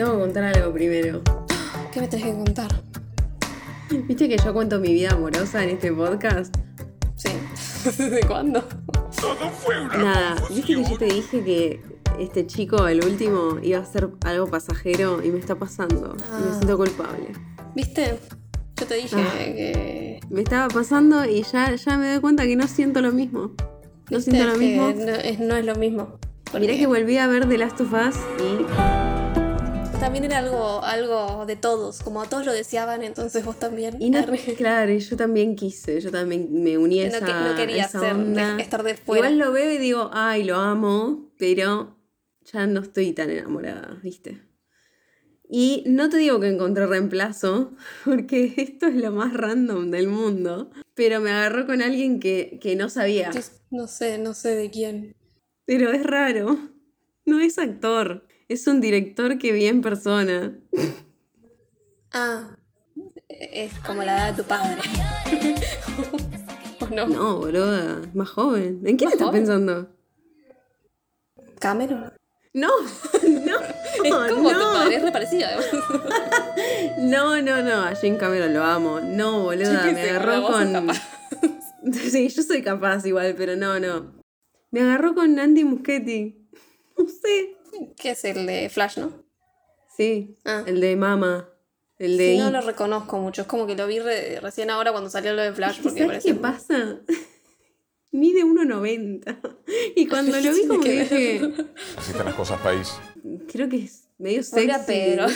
tengo que contar algo primero. ¿Qué me tenés que contar? ¿Viste que yo cuento mi vida amorosa en este podcast? Sí. ¿Desde cuándo? Todo fue una Nada, ¿viste que yo te dije que este chico, el último, iba a ser algo pasajero y me está pasando? Y me Ah. siento culpable. ¿Viste? Yo te dije Ah. que. Me estaba pasando y ya, ya me doy cuenta que no siento lo mismo. No siento lo mismo. No es, no es lo mismo. Mirá Porque que volví a ver The Last of Us y También era algo, algo de todos, como todos lo deseaban, entonces vos también. Y no, claro, y yo también quise, yo también me uní a No esa, que- no quería esa ser- onda. estar de fuera. Igual lo veo y digo, ay, lo amo, pero ya no estoy tan enamorada, ¿viste? Y no te digo que encontré reemplazo, porque esto es lo más random del mundo, pero me agarró con alguien que, que no sabía. Yo No sé, no sé de quién. Pero es raro, no es actor, es un director que vi en persona. Ah, es como la edad de tu padre. ¿O no? No, boluda, es más joven. ¿En quién ¿Más estás joven? pensando? Cameron. No, no, Es como tu padre, es reparecido además. No, no, no, a Jim Cameron lo amo. No, boluda, me sé, agarró con. Sí, yo soy capaz igual, pero no, no. Me agarró con Andy Muschietti. No sé. ¿Qué es el de Flash, no? Sí, Ah. el de Mama. El de Sí, no lo reconozco mucho. Es como que lo vi re- recién ahora cuando salió lo de Flash. Porque ¿Sabes parece qué pasa? Mide 1,90. Y cuando lo vi, como que dije, Así están las cosas, país. creo que es medio sexy. Volvé a Pedro.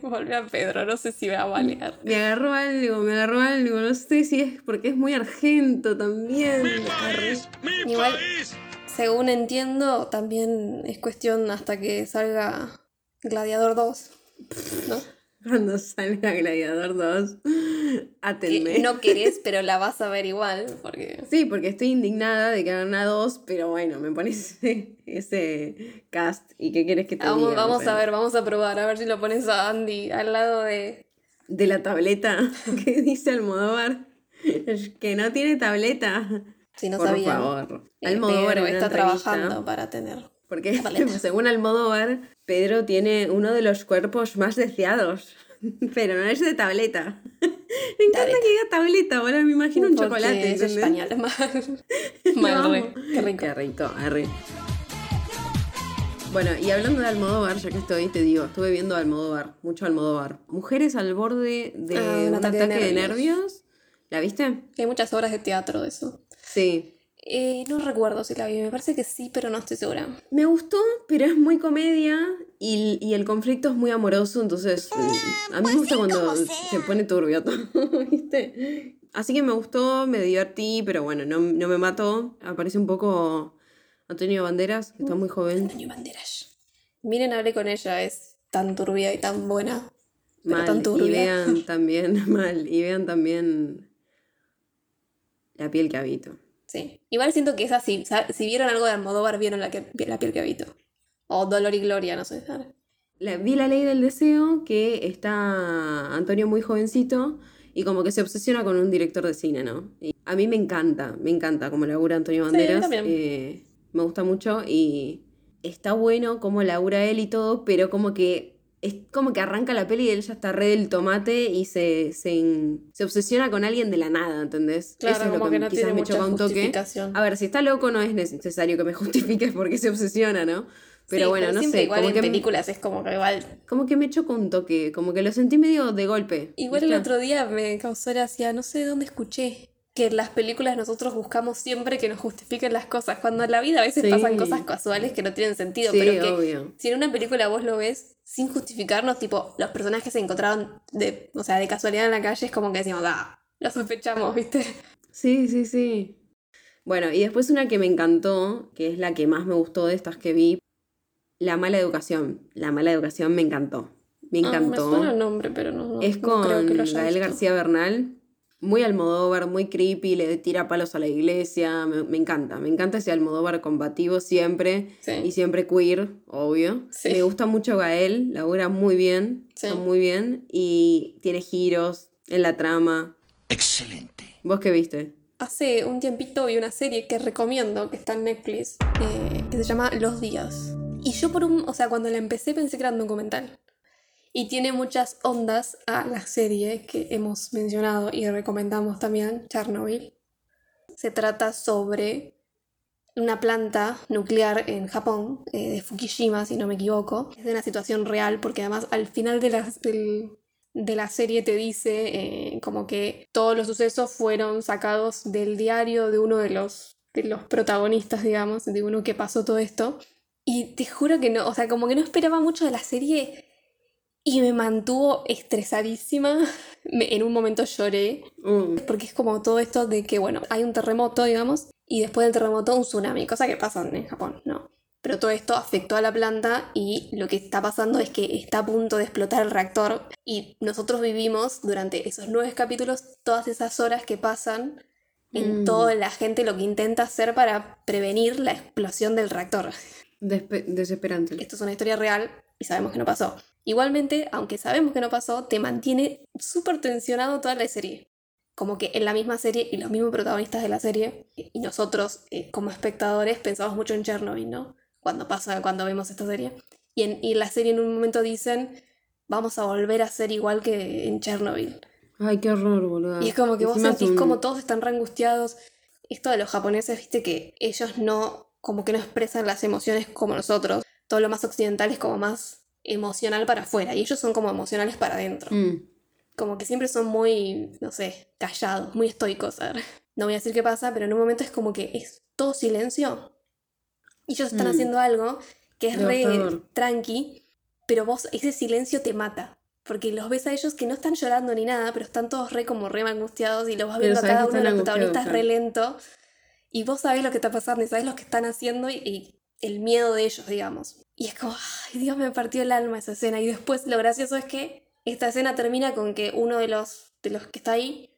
volvé a Pedro. No sé si me va a balear. Me agarró algo, me agarró algo. No sé si es porque es muy argento también. Arre. ¡Mi Igual- país! Según entiendo, también es cuestión hasta que salga Gladiador 2. ¿No? Cuando salga Gladiador 2, átenme. Que no querés, pero la vas a ver igual. Porque. Sí, porque estoy indignada de que hagan una 2, pero bueno, me pones ese, ese cast y qué quieres que te Vamos, diga. O vamos sea, a ver, vamos a probar. A ver si lo pones a Andy al lado de. De la tableta que dice Almodóvar, que no tiene tableta. Si no Por sabía. favor. Eh, Almodóvar Pedro está trabajando para tener. Porque según Almodóvar, Pedro tiene uno de los cuerpos más deseados. Pero no es de tableta. Me encanta Tableta. que diga tableta, ahora me imagino un Porque chocolate. Es español. Amo. re. Qué rico. Qué rico, arre. Bueno, y hablando de Almodóvar, ya que estoy, te digo, estuve viendo Almodóvar, mucho Almodóvar. Mujeres al borde de Ah, un, ataque, de, nervios. ¿La viste? Hay muchas obras de teatro de eso. Sí. Eh, no recuerdo si la vi, me parece que sí, pero no estoy segura. Me gustó, pero es muy comedia y, y el conflicto es muy amoroso, entonces mm, a mí me gusta cuando se pone turbio todo, ¿viste? Así que me gustó, me divertí, pero bueno, no, no me mató. Aparece un poco Antonio Banderas, que está muy joven. Antonio Banderas. Miren, hablé con ella, es tan turbia y tan buena. Pero Mal, tan y turbia. vean también, mal, y vean también la piel que habito. Sí. Igual siento que es así. Si vieron algo de Almodóvar, vieron la, que, la piel que habito. O Dolor y Gloria, no sé. La- vi la ley del deseo que está Antonio muy jovencito y como que se obsesiona con un director de cine, ¿no? Y a mí me encanta, me encanta como labura Antonio Sí, Banderas. también. eh, me gusta mucho y está bueno como labura él y todo, pero como que es como que arranca la peli y él ya está re del tomate y se, se, se obsesiona con alguien de la nada, ¿entendés? Claro, Eso es lo como que, que no quizás tiene me choca un toque. A ver, si está loco no es necesario que me justifiques porque se obsesiona, ¿no? Pero Sí, bueno, no siempre sé, igual como en que, películas es como que igual. como que me chocó un toque, como que lo sentí medio de golpe. Igual el otro día me causó gracia, no sé dónde escuché. Que en las películas nosotros buscamos siempre que nos justifiquen las cosas, cuando en la vida a veces Sí. pasan cosas casuales que no tienen sentido, Sí, pero que obvio. si en una película vos lo ves sin justificarnos, tipo, los personajes se encontraron de, o sea, de casualidad en la calle, es como que decimos, ah, lo sospechamos, ¿viste? Sí, sí, sí. Bueno, y después una que me encantó, que es la que más me gustó de estas que vi, La mala educación. La mala educación me encantó. Me Ah, me encantó. suena el nombre, pero no, no- es no con creo que lo haya Gael visto. García Bernal. Muy Almodóvar, muy creepy, le tira palos a la iglesia. Me, me encanta, me encanta ese Almodóvar combativo siempre. Sí. Y siempre queer, obvio. Sí. Me gusta mucho Gael, labura muy bien. Sí. Está muy bien. Y tiene giros en la trama. Excelente. ¿Vos qué viste? Hace un tiempito vi una serie que recomiendo, que está en Netflix, eh, que se llama Los Días. Y yo por un, o sea, cuando la empecé pensé que era un documental. Y tiene muchas ondas a la serie que hemos mencionado y recomendamos también, Chernobyl. Se trata sobre una planta nuclear en Japón, eh, de Fukushima, si no me equivoco. Es de una situación real porque además al final de la, de la serie te dice eh, como que todos los sucesos fueron sacados del diario de uno de los, de los protagonistas, digamos, de uno que pasó todo esto. Y te juro que no, o sea, como que no esperaba mucho de la serie y me mantuvo estresadísima. Me- en un momento lloré Uh, porque es como todo esto de que, bueno, hay un terremoto, digamos, y después del terremoto un tsunami, cosa que pasa en Japón, ¿no? Pero todo esto afectó a la planta y lo que está pasando es que está a punto de explotar el reactor y nosotros vivimos durante esos nueve capítulos todas esas horas que pasan en Mm. toda la gente lo que intenta hacer para prevenir la explosión del reactor. despe- desesperante. Esto es una historia real y sabemos que no pasó. Igualmente, aunque sabemos que no pasó, te mantiene súper tensionado toda la serie. Como que en la misma serie y los mismos protagonistas de la serie, y nosotros eh, como espectadores pensamos mucho en Chernobyl, ¿no? Cuando pasa, cuando vemos esta serie. Y en, y en la serie en un momento dicen, vamos a volver a ser igual que en Chernobyl. Ay, qué horror, boludo. Y es como que vos Encima sentís un- como todos están re angustiados. Esto de los japoneses, viste que ellos no, como que no expresan las emociones como nosotros. Todo lo más occidental es como más emocional para afuera y ellos son como emocionales para adentro. Mm, Como que siempre son muy, no sé, callados, muy estoicos. A ver, No voy a decir qué pasa, pero en un momento es como que es todo silencio. Y ellos están Mm. haciendo algo que es re tranqui, pero vos, ese silencio te mata. Porque los ves a ellos que no están llorando ni nada, pero están todos re como re angustiados y los vas viendo a cada uno de los protagonistas angustiados, re lento. Y vos sabés lo que está pasando y sabés lo que están haciendo y, y el miedo de ellos, digamos. Y es como, ay Dios, me partió el alma esa escena. Y después lo gracioso es que esta escena termina con que uno de los, de los que está ahí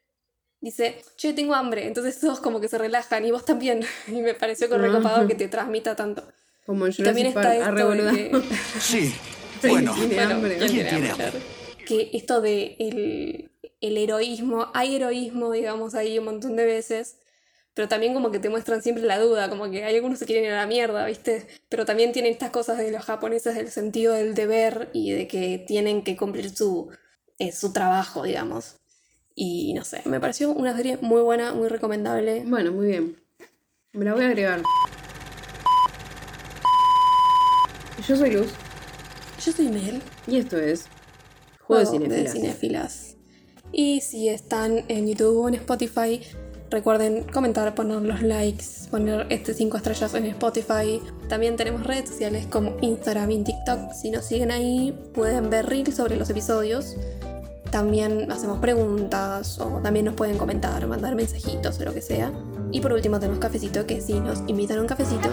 dice, che, tengo hambre. Entonces todos como que se relajan y vos también. Y me pareció que recopado que te transmita tanto. Como en Y también está esto de que... Sí. Sí, Bueno, tiene Bueno, hambre. ¿quién ¿Quién tiene tiene hambre? Que esto de el, el heroísmo, hay heroísmo, digamos, ahí un montón de veces, pero también como que te muestran siempre la duda, como que hay algunos que quieren ir a la mierda, ¿viste? Pero también tienen estas cosas de los japoneses del sentido del deber y de que tienen que cumplir su, eh, su trabajo, digamos. Y no sé, me pareció una serie muy buena, muy recomendable. Bueno, muy bien. Me la voy a agregar. Yo soy Luz Yo soy Mel. y esto es Juego de Juego Cinefilas. Cinéfilas. Y si están en YouTube o en Spotify, recuerden comentar, poner los likes, poner este 5 estrellas en Spotify. También tenemos redes sociales como Instagram y TikTok. Si nos siguen ahí, pueden ver reels sobre los episodios. También hacemos preguntas o también nos pueden comentar, mandar mensajitos o lo que sea. Y por último tenemos cafecito, que si nos invitan a un cafecito,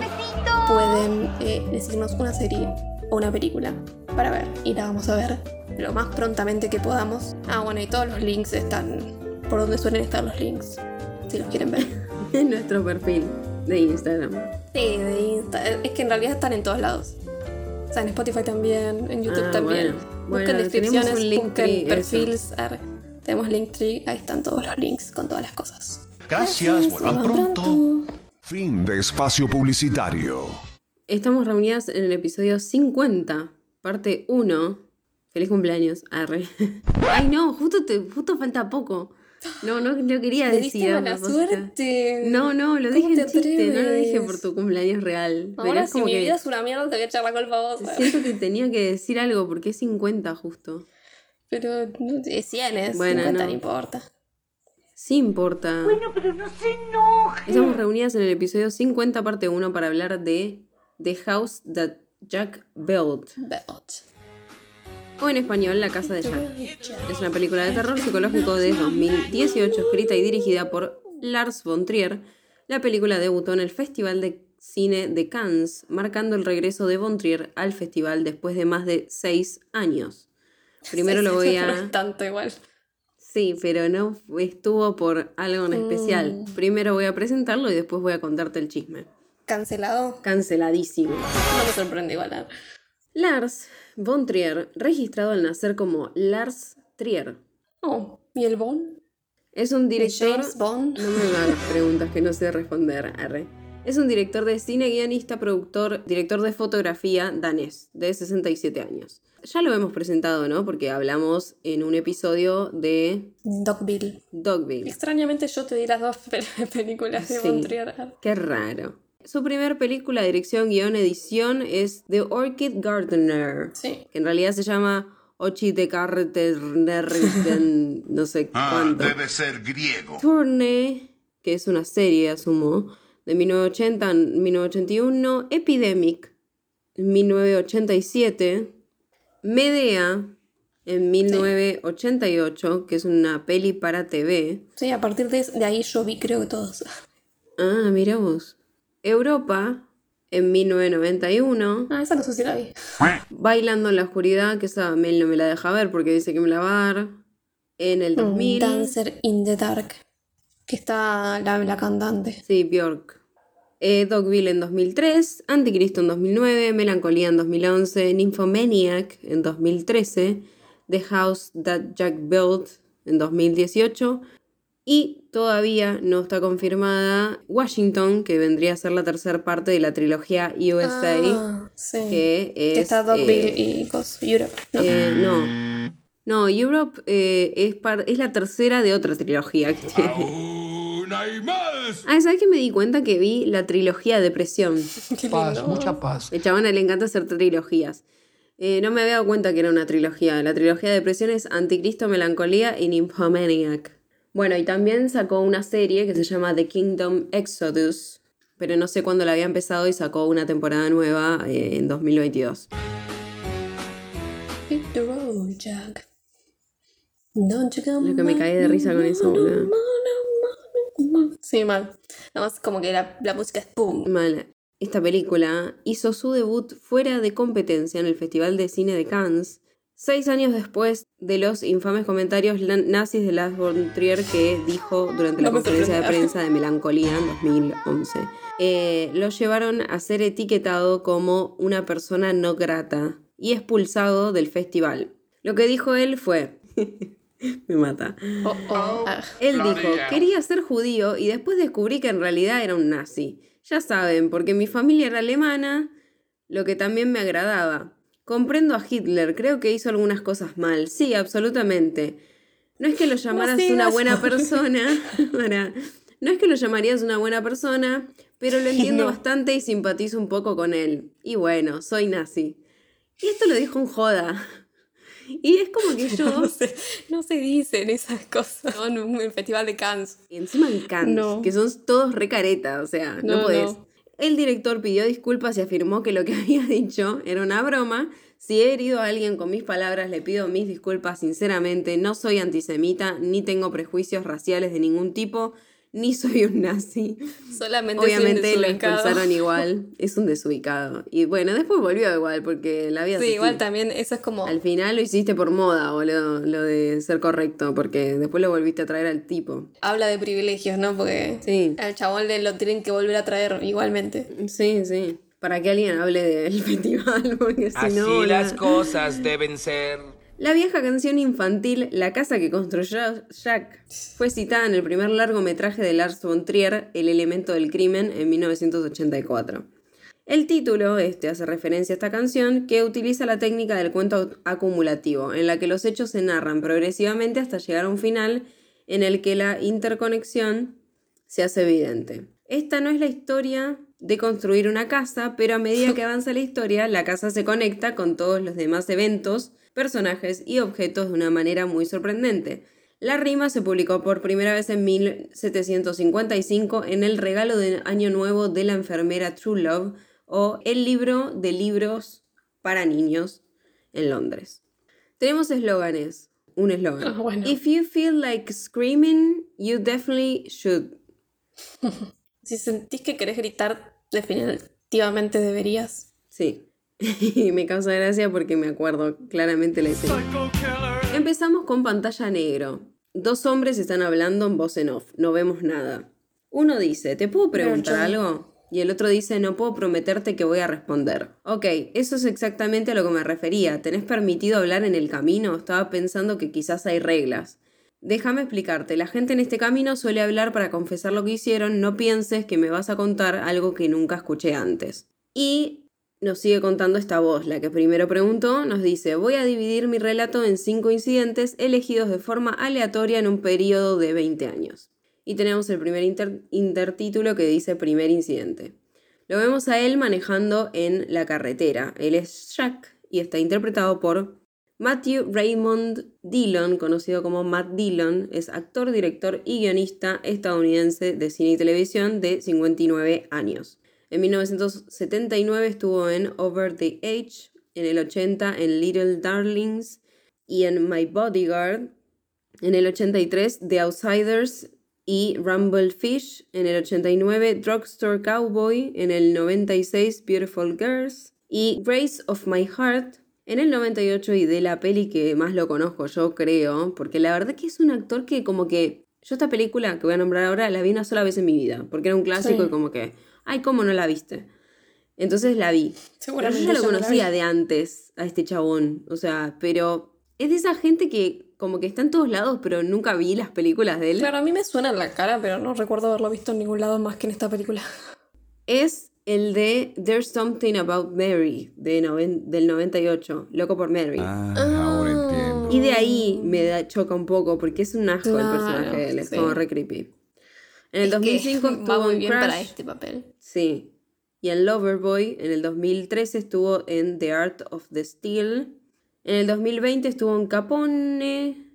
pueden eh, decirnos una serie o una película para ver. Y la vamos a ver lo más prontamente que podamos. Ah, bueno, y todos los links están por donde suelen estar los links, si los quieren ver. En nuestro perfil de Instagram. Sí, de Insta. Es que en realidad están en todos lados. O sea, en Spotify también, en YouTube Ah, también. bueno. Busquen Bueno, descripciones, un Linktree, busquen perfiles. tenemos Linktree, ahí están todos los links con todas las cosas. Gracias, vuelvan pronto. Fin de espacio publicitario. Estamos reunidas en el episodio 50, parte 1. Feliz cumpleaños, arre. Ay, no, justo, te, justo falta poco. No, no, no quería Le decir. mala suerte. No, no, lo ¿Cómo dije te en chiste, no lo dije por tu cumpleaños real. Ahora Verás si como mi que vida es una mierda, te voy a echar la culpa a vos. siento que tenía que decir algo porque es 50 justo. Pero no, es 100, es Bueno, 50, no. no importa. Sí importa. Bueno, pero no se enoje. Estamos reunidas en el episodio 50, parte 1, para hablar de The House That Jack Built. Belt. O en español, La Casa de Jack. Es una película de terror psicológico de 2018, escrita y dirigida por Lars von Trier. La película debutó en el Festival de Cine de Cannes, marcando el regreso de von Trier al festival después de más de seis años. Primero lo voy a... tanto igual. Sí, pero no estuvo por algo en especial. Primero voy a presentarlo y después voy a contarte el chisme. Cancelado. Canceladísimo. No me sorprende igual. Lars von Trier, registrado al nacer como Lars Trier, Oh, ¿y el Bond? es un ¿De director... James Bond? No me hagas preguntas que no sé responder, arre. Es un director de cine, guionista, productor, director de fotografía danés, de 67 años. Ya lo hemos presentado, ¿no? Porque hablamos en un episodio de Dogville. Dogville. Extrañamente yo te di las dos pe- películas de Sí. Montreal. Qué raro. Su primer película, dirección, guion, edición es The Orchid Gardener. Sí. Que en realidad se llama Ochi de Carter, no sé Ah, cuánto. debe ser griego. Tourne, que es una serie, asumo, de 1980 a 1981. Epidemic, en 1987. Medea, en 1988, que es una peli para TV. Sí, a partir de, de ahí yo vi creo que todos. Ah, mira vos. Europa, en 1991. Ah, esa no sé si la vi. Bailando en la oscuridad, que esa Mel no me la deja ver porque dice que me la va a dar. En el 2000. Dancer in the Dark. Que está la, la cantante. Sí, Bjork. Eh, Dogville en 2003, Anticristo en 2009, Melancolía en 2011, Nymphomaniac en 2013, The House That Jack Built en 2018 y todavía no está confirmada Washington, que vendría a ser la tercera parte de la trilogía USA, Ah, sí. que es... Que está Dogville eh, y Cos Europe. ¿no? eh, no. No, Europe eh, es, par- es la tercera de otra trilogía que tiene. ¡Aún hay más! Ah, ¿sabes que me di cuenta que vi la trilogía Depresión? Qué Paz, lindo. mucha paz. El chabón le encanta hacer trilogías. Eh, no me había dado cuenta que era una trilogía. La trilogía de depresión es Anticristo, Melancolía y Nymphomaniac. Bueno, y también sacó una serie que se llama The Kingdom Exodus, pero no sé cuándo la había empezado y sacó una temporada nueva eh, en 2022. Hit the road, Jack. Don't you come Lo que me caí de risa con eso, boludo. Sí, mal. Además, como que la, la música es pum. Mal. Esta película hizo su debut fuera de competencia en el Festival de Cine de Cannes, seis años después de los infames comentarios nazis de Lars von Trier que dijo durante la No conferencia de prensa de Melancolía en 2011. Eh, lo llevaron a ser etiquetado como una persona no grata y expulsado del festival. Lo que dijo él fue... Me mata. Oh, oh. Ah. Él dijo, quería ser judío y después descubrí que en realidad era un nazi. Ya saben, porque mi familia era alemana, lo que también me agradaba. Comprendo a Hitler, creo que hizo algunas cosas mal. Sí, absolutamente. No es que lo llamaras una buena persona. Para- no es que lo llamarías una buena persona, pero lo entiendo bastante y simpatizo un poco con él. Y bueno, soy nazi. Y esto lo dijo en joda. Y es como que yo... No se, no se dicen esas cosas ¿no? en un festival de Cannes. Y encima en Cannes, No. que son todos recaretas, o sea, no, No, podés. El director pidió disculpas y afirmó que lo que había dicho era una broma. Si he herido a alguien con mis palabras, le pido mis disculpas sinceramente. No soy antisemita, ni tengo prejuicios raciales de ningún tipo, ni soy un nazi. Solamente Obviamente lo expulsaron igual. Es un desubicado. Y bueno, después volvió igual, porque la vida es Sí, así. igual también eso es como... Al final lo hiciste por moda, boludo, lo de ser correcto, porque después lo volviste a traer al tipo. Habla de privilegios, ¿no? Porque Sí. al chabón le lo tienen que volver a traer igualmente. Sí, sí. Para que alguien hable del festival, porque si Así no. las la- cosas deben ser. La vieja canción infantil La casa que construyó Jack fue citada en el primer largometraje de Lars von Trier, El elemento del crimen, en 1984. El título este hace referencia a esta canción que utiliza la técnica del cuento acumulativo, en la que los hechos se narran progresivamente hasta llegar a un final en el que la interconexión se hace evidente. Esta no es la historia de construir una casa, pero a medida que avanza la historia, la casa se conecta con todos los demás eventos, personajes y objetos de una manera muy sorprendente. La rima se publicó por primera vez en 1755 en el regalo de Año Nuevo de la enfermera True Love o el libro de libros para niños en Londres. Tenemos eslóganes. Un eslogan. Ah, bueno. If you feel like screaming, you definitely should. Si sentís que querés gritar, definitivamente deberías. Sí. Y me causa gracia porque me acuerdo claramente la escena. Empezamos con pantalla negro. Dos hombres están hablando en voz en off. No vemos nada. Uno dice, ¿te puedo preguntar algo? Y el otro dice, no puedo prometerte que voy a responder. Ok, eso es exactamente a lo que me refería. ¿Tenés permitido hablar en el camino? Estaba pensando que quizás hay reglas. Déjame explicarte, la gente en este camino suele hablar para confesar lo que hicieron, no pienses que me vas a contar algo que nunca escuché antes. Y nos sigue contando esta voz, la que primero preguntó, nos dice, voy a dividir mi relato en cinco incidentes elegidos de forma aleatoria en un periodo de 20 años. Y tenemos el primer inter- intertítulo que dice primer incidente. Lo vemos a él manejando en la carretera. Él es Jack y está interpretado por Matthew Raymond Dillon, conocido como Matt Dillon, es actor, director y guionista estadounidense de cine y televisión de 59 años. En 1979 estuvo en Over the Age, en el 80 en Little Darlings y en My Bodyguard, en el 83 The Outsiders y Rumble Fish, en el 89 Drugstore Cowboy, en el 96 Beautiful Girls y Grace of My Heart, en el 98 y de la peli que más lo conozco yo creo, porque la verdad que es un actor que como que yo esta película que voy a nombrar ahora la vi una sola vez en mi vida, porque era un clásico Sí. y como que, ay, ¿cómo no la viste? Entonces la vi. Pero yo ya lo conocía de antes a este chabón, o sea, pero es de esa gente que como que está en todos lados, pero nunca vi las películas de él. Claro, a mí me suena en la cara, pero no recuerdo haberlo visto en ningún lado más que en esta película. Es el de There's Something About Mary de noven- del 98, Loco por Mary. Ah, ahora entiendo. Y de ahí me da, choca un poco porque es un asco Claro, el personaje de él, es sí. como re creepy. En el Es que 2005 va estuvo muy en bien Crash. para este papel. Sí. Y en Loverboy, en el 2013 estuvo en The Art of the Steel. En el 2020 estuvo en Capone.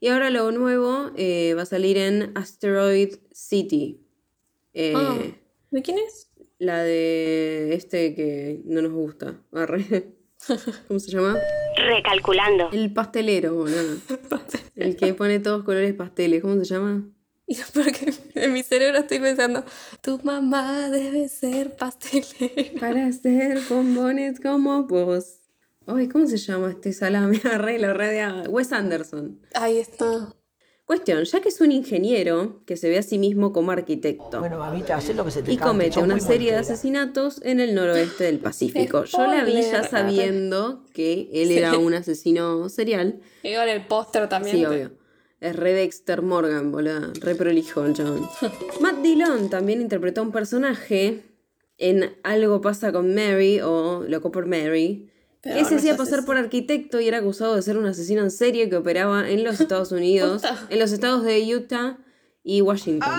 Y ahora lo nuevo eh, va a salir en Asteroid City. Eh, Ah, ¿De quién es? La de este que no nos gusta. Arre. ¿Cómo se llama? Recalculando. El pastelero, boludo. El que pone todos colores pasteles. ¿Cómo se llama? Y Porque en mi cerebro estoy pensando, tu mamá debe ser pastelera. Para hacer bombones como vos. Ay, ¿cómo se llama este salame? Re de Wes Anderson. Ahí está. Cuestión, ya que es un ingeniero que se ve a sí mismo como arquitecto Bueno, mamita, haz lo que se te y comete una serie de asesinatos en el noroeste del Pacífico. Yo la vi ya sabiendo que él era un asesino serial. Y ahora el póster también. Sí, obvio. Es re Dexter Morgan, boludo. Re prolijo el chabón. Matt Dillon también interpretó a un personaje en Algo pasa con Mary o Loco por Mary. Pero que se hacía pasar por arquitecto y era acusado de ser un asesino en serie que operaba en los Estados Unidos, en los estados de Utah y Washington,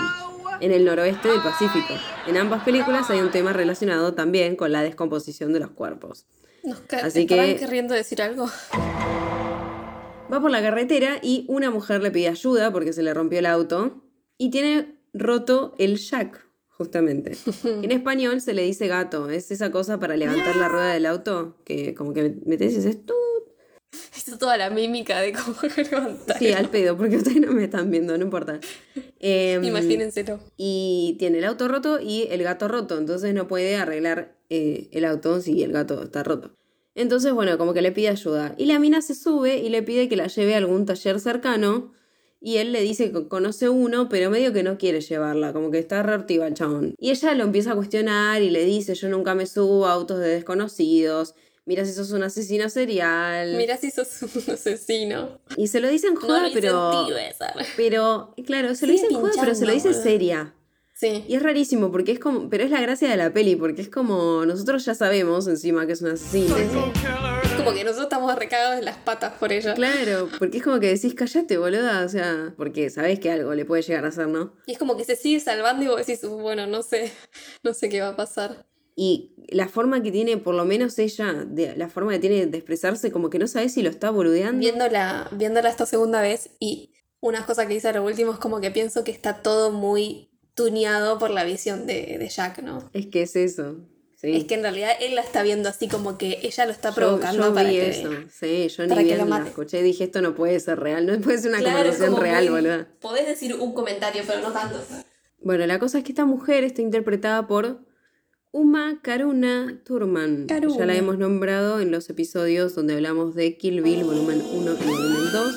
en el noroeste del Pacífico. En ambas películas hay un tema relacionado también con la descomposición de los cuerpos. Nos Así ¿estarán que- queriendo decir algo? Va por la carretera y una mujer le pide ayuda porque se le rompió el auto y tiene roto el jack, justamente. en español se le dice gato, es esa cosa para levantar la rueda del auto que como que metes y haces tú. Hizo toda la mímica de cómo levantar. Sí, al pedo, porque ustedes no me están viendo, no importa. Em, Imagínenselo. Y tiene el auto roto y el gato roto, entonces no puede arreglar eh, el auto si el gato está roto. Entonces, bueno, como que le pide ayuda. Y la mina se sube y le pide que la lleve a algún taller cercano. Y él le dice que conoce uno, pero medio que no quiere llevarla, como que está reactiva el chabón. Y ella lo empieza a cuestionar y le dice, yo nunca me subo a autos de desconocidos. Mira si sos un asesino serial. Mira si sos un asesino. Y se lo dicen No joda, lo pero... Pero, claro, se lo dicen joda, pero se lo dice seria. Sí. Y es rarísimo porque es como, pero es la gracia de la peli, porque es como, nosotros ya sabemos encima que es un asesino. Es como que nosotros estamos recagados en las patas por ella. Claro, porque es como que decís, callate, boluda, o sea, porque sabés que algo le puede llegar a hacer, ¿no? Y es como que se sigue salvando y vos decís, "Uh, bueno, no sé, no sé qué va a pasar. Y la forma que tiene, por lo menos ella, de, la forma que tiene de expresarse, como que no sabes si lo está boludeando. Viéndola, viéndola esta segunda vez y una cosa que dice a lo último es como que pienso que está todo muy tuneado por la visión de, de Jack, ¿no? Es que es eso. Sí. Es que en realidad él la está viendo así como que ella lo está Yo- provocando yo, para vi que... eso. Sí, yo ni lo bien la mate. escuché y dije, esto no puede ser real, no puede ser una Claro, conversación real, boluda. Podés decir un comentario, pero no tanto. Bueno, la cosa es que esta mujer está interpretada por Uma Karuna Thurman. Karuna. Ya la hemos nombrado en los episodios donde hablamos de Kill Bill, volumen 1 y volumen 2.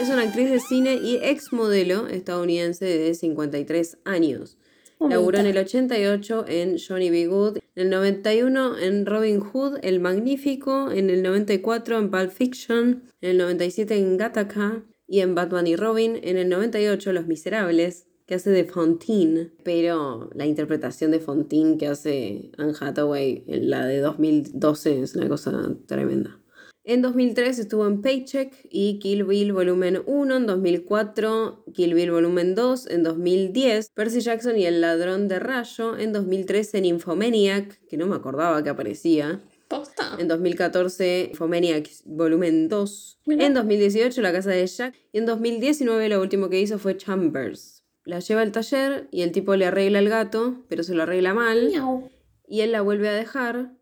Es una actriz de cine y ex modelo estadounidense de 53 años. Laburó en el 88 en Johnny B. Good, en el 91 en Robin Hood, El Magnífico, en el 94 en Pulp Fiction, en el 97 en Gattaca, Y en Batman y Robin, en el 98, Los Miserables, que hace de Fontaine, pero la interpretación de Fontaine que hace Anne Hathaway en la de 2012 es una cosa tremenda. En 2003 estuvo en Paycheck y Kill Bill Volumen 1, en 2004 Kill Bill Volumen 2, en 2010 Percy Jackson y el ladrón de rayo, en 2013 en Infomaniac, que no me acordaba que aparecía, ¿Posta? en 2014 Infomaniac Volumen 2, Mirá. en 2018 La casa de Jack y en 2019 lo último que hizo fue Chambers. La lleva al taller y el tipo le arregla el gato, pero se lo arregla mal Miau. y él la vuelve a dejar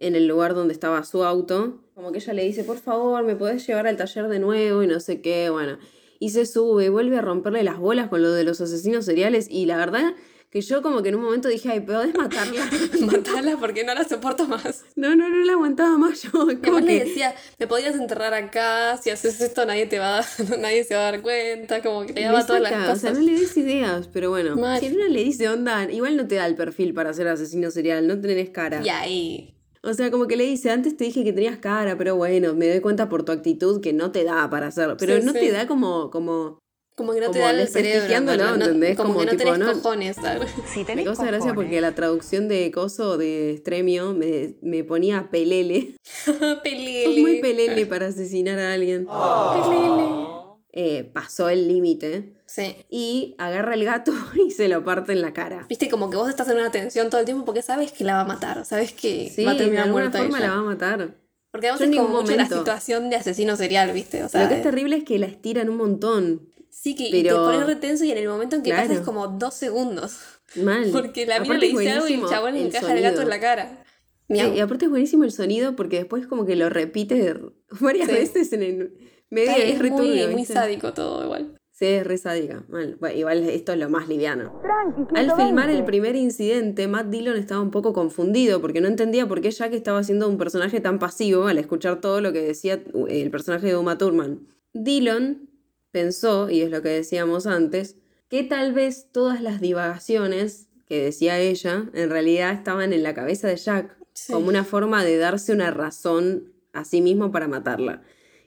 en el lugar donde estaba su auto. Como que ella le dice, por favor, ¿me podés llevar al taller de nuevo? Y no sé qué, bueno. Y se sube y vuelve a romperle las bolas con lo de los asesinos seriales. Y la verdad que yo como que en un momento dije, ay, ¿podés matarla? Matala porque no la soporto más. no, no, no la aguantaba más yo. Como mamá le que... decía, me podrías enterrar acá, si haces esto nadie te va a, nadie se va a dar cuenta, como que le daba todas las cosas. O sea, no le des ideas, pero bueno. Mal. Si una le dice onda, igual no te da el perfil para ser asesino serial, no tenés cara. Y ahí. O sea, como que le dice, antes te dije que tenías cara, pero bueno, me doy cuenta por tu actitud que no te da para hacerlo. Pero Sí, no sí. te da como, como Como que no te da el cerebro. ¿no? ¿entendés? Como, Como que no tipo, tenés no- cojones, ¿sabes? Me causa gracia porque la traducción de Coso de Estremio me, me ponía pelele. Pelele. Es muy pelele para asesinar a alguien. Pelele. Eh, pasó el límite Sí. y agarra el gato y se lo parte en la cara. Viste, como que vos estás en una tensión todo el tiempo porque sabes que la va a matar, sabes que Sí, va a de terminar alguna muerta forma ella. la va a matar. Porque además es como mucho la situación de asesino serial, ¿viste? O sea, Lo que es terrible es que la estiran un montón. sí que pero- te pones retenso y en el momento en que Claro. pasa es como dos segundos. Mal. Porque la mina le dice algo y el chabón le encaja el gato en la cara. Sí, y aparte es buenísimo el sonido porque después como que lo repite varias Sí. veces en el medio. Está- es es muy, muy sádico todo igual. Sí, es re sádica. Mal. Bueno, igual esto es lo más liviano. Al filmar el primer incidente, Matt Dillon estaba un poco confundido porque no entendía por qué Jack estaba haciendo un personaje tan pasivo al escuchar todo lo que decía uh, el personaje de Uma Thurman. Dillon pensó, y es lo que decíamos antes, que tal vez todas las divagaciones que decía ella en realidad estaban en la cabeza de Jack Sí. como una forma de darse una razón a sí mismo para matarla.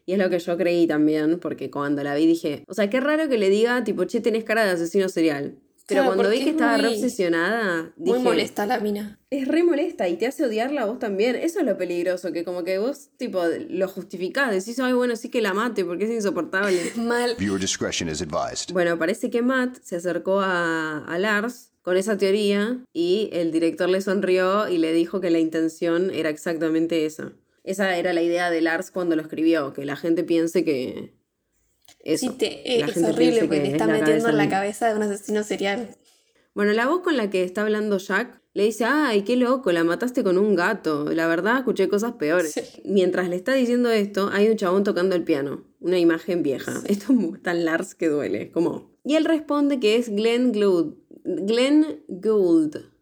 Y es lo que yo creí también, porque cuando la vi dije, o sea, qué raro que le diga, tipo, che, tenés cara de asesino serial. Pero Claro, cuando vi que es estaba re obsesionada, Muy molesta la mina. es re molesta y te hace odiarla a vos también. Eso es lo peligroso, que como que vos, tipo, lo justificás, decís, ay, bueno, sí que la mate porque es insoportable. Mal. Viewer discretion is advised. Bueno, parece que Matt se acercó a, a Lars con esa teoría y el director le sonrió y le dijo que la intención era exactamente esa. Esa era la idea de Lars cuando lo escribió, que la gente piense que... Eso, Sí, te- que la es horrible porque que te es está metiendo en la cabeza de un asesino serial. Bueno, la voz con la que está hablando Jack le dice, ay, qué loco, la mataste con un gato. La verdad, escuché cosas peores. Sí. Mientras le está diciendo esto, hay un chabón tocando el piano. Una imagen vieja. Esto es tan Lars que duele. Como... Y él responde que es Glenn Gould. Glenn Gould.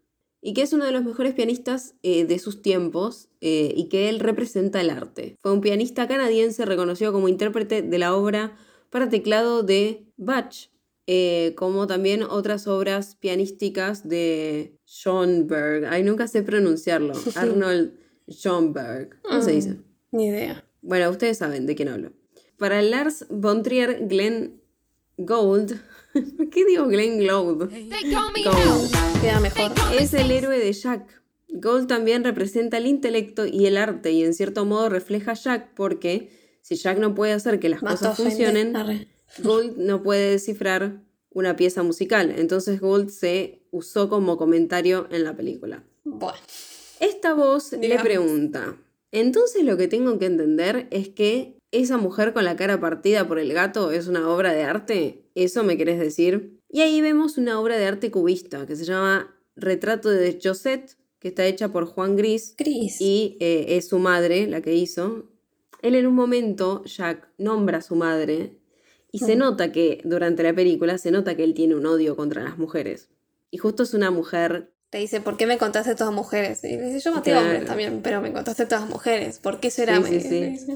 Y que es uno de los mejores pianistas eh, de sus tiempos eh, y que él representa el arte. Fue un pianista canadiense reconocido como intérprete de la obra para teclado de Bach, eh, como también otras obras pianísticas de Schoenberg. Ay, nunca sé pronunciarlo. Arnold Schoenberg. ¿Cómo se dice? Ni idea. Bueno, ustedes saben de quién hablo. Para Lars von Trier, Glenn Gould. ¿Por qué digo Glenn Gould? Gould. Queda mejor. Es el héroe de Jack. Gold también representa el intelecto y el arte y en cierto modo refleja a Jack porque si Jack no puede hacer que las cosas funcionen. Gold no puede descifrar una pieza musical. Entonces Gold se usó como comentario en la película. Bueno. Esta voz le pregunta, entonces lo que tengo que entender es que esa mujer con la cara partida por el gato es una obra de arte, ¿eso me querés decir? Y ahí vemos una obra de arte cubista que se llama Retrato de Josette, que está hecha por Juan Gris Chris. y eh, es su madre la que hizo. Él en un momento, Jack, nombra a su madre y se Mm. nota que durante la película se nota que él tiene un odio contra las mujeres. Y justo es una mujer Te dice, ¿por qué me contaste todas mujeres? Y le dice, yo maté Claro. hombres también, pero me contaste todas mujeres. ¿Por qué será? Sí, sí, sí.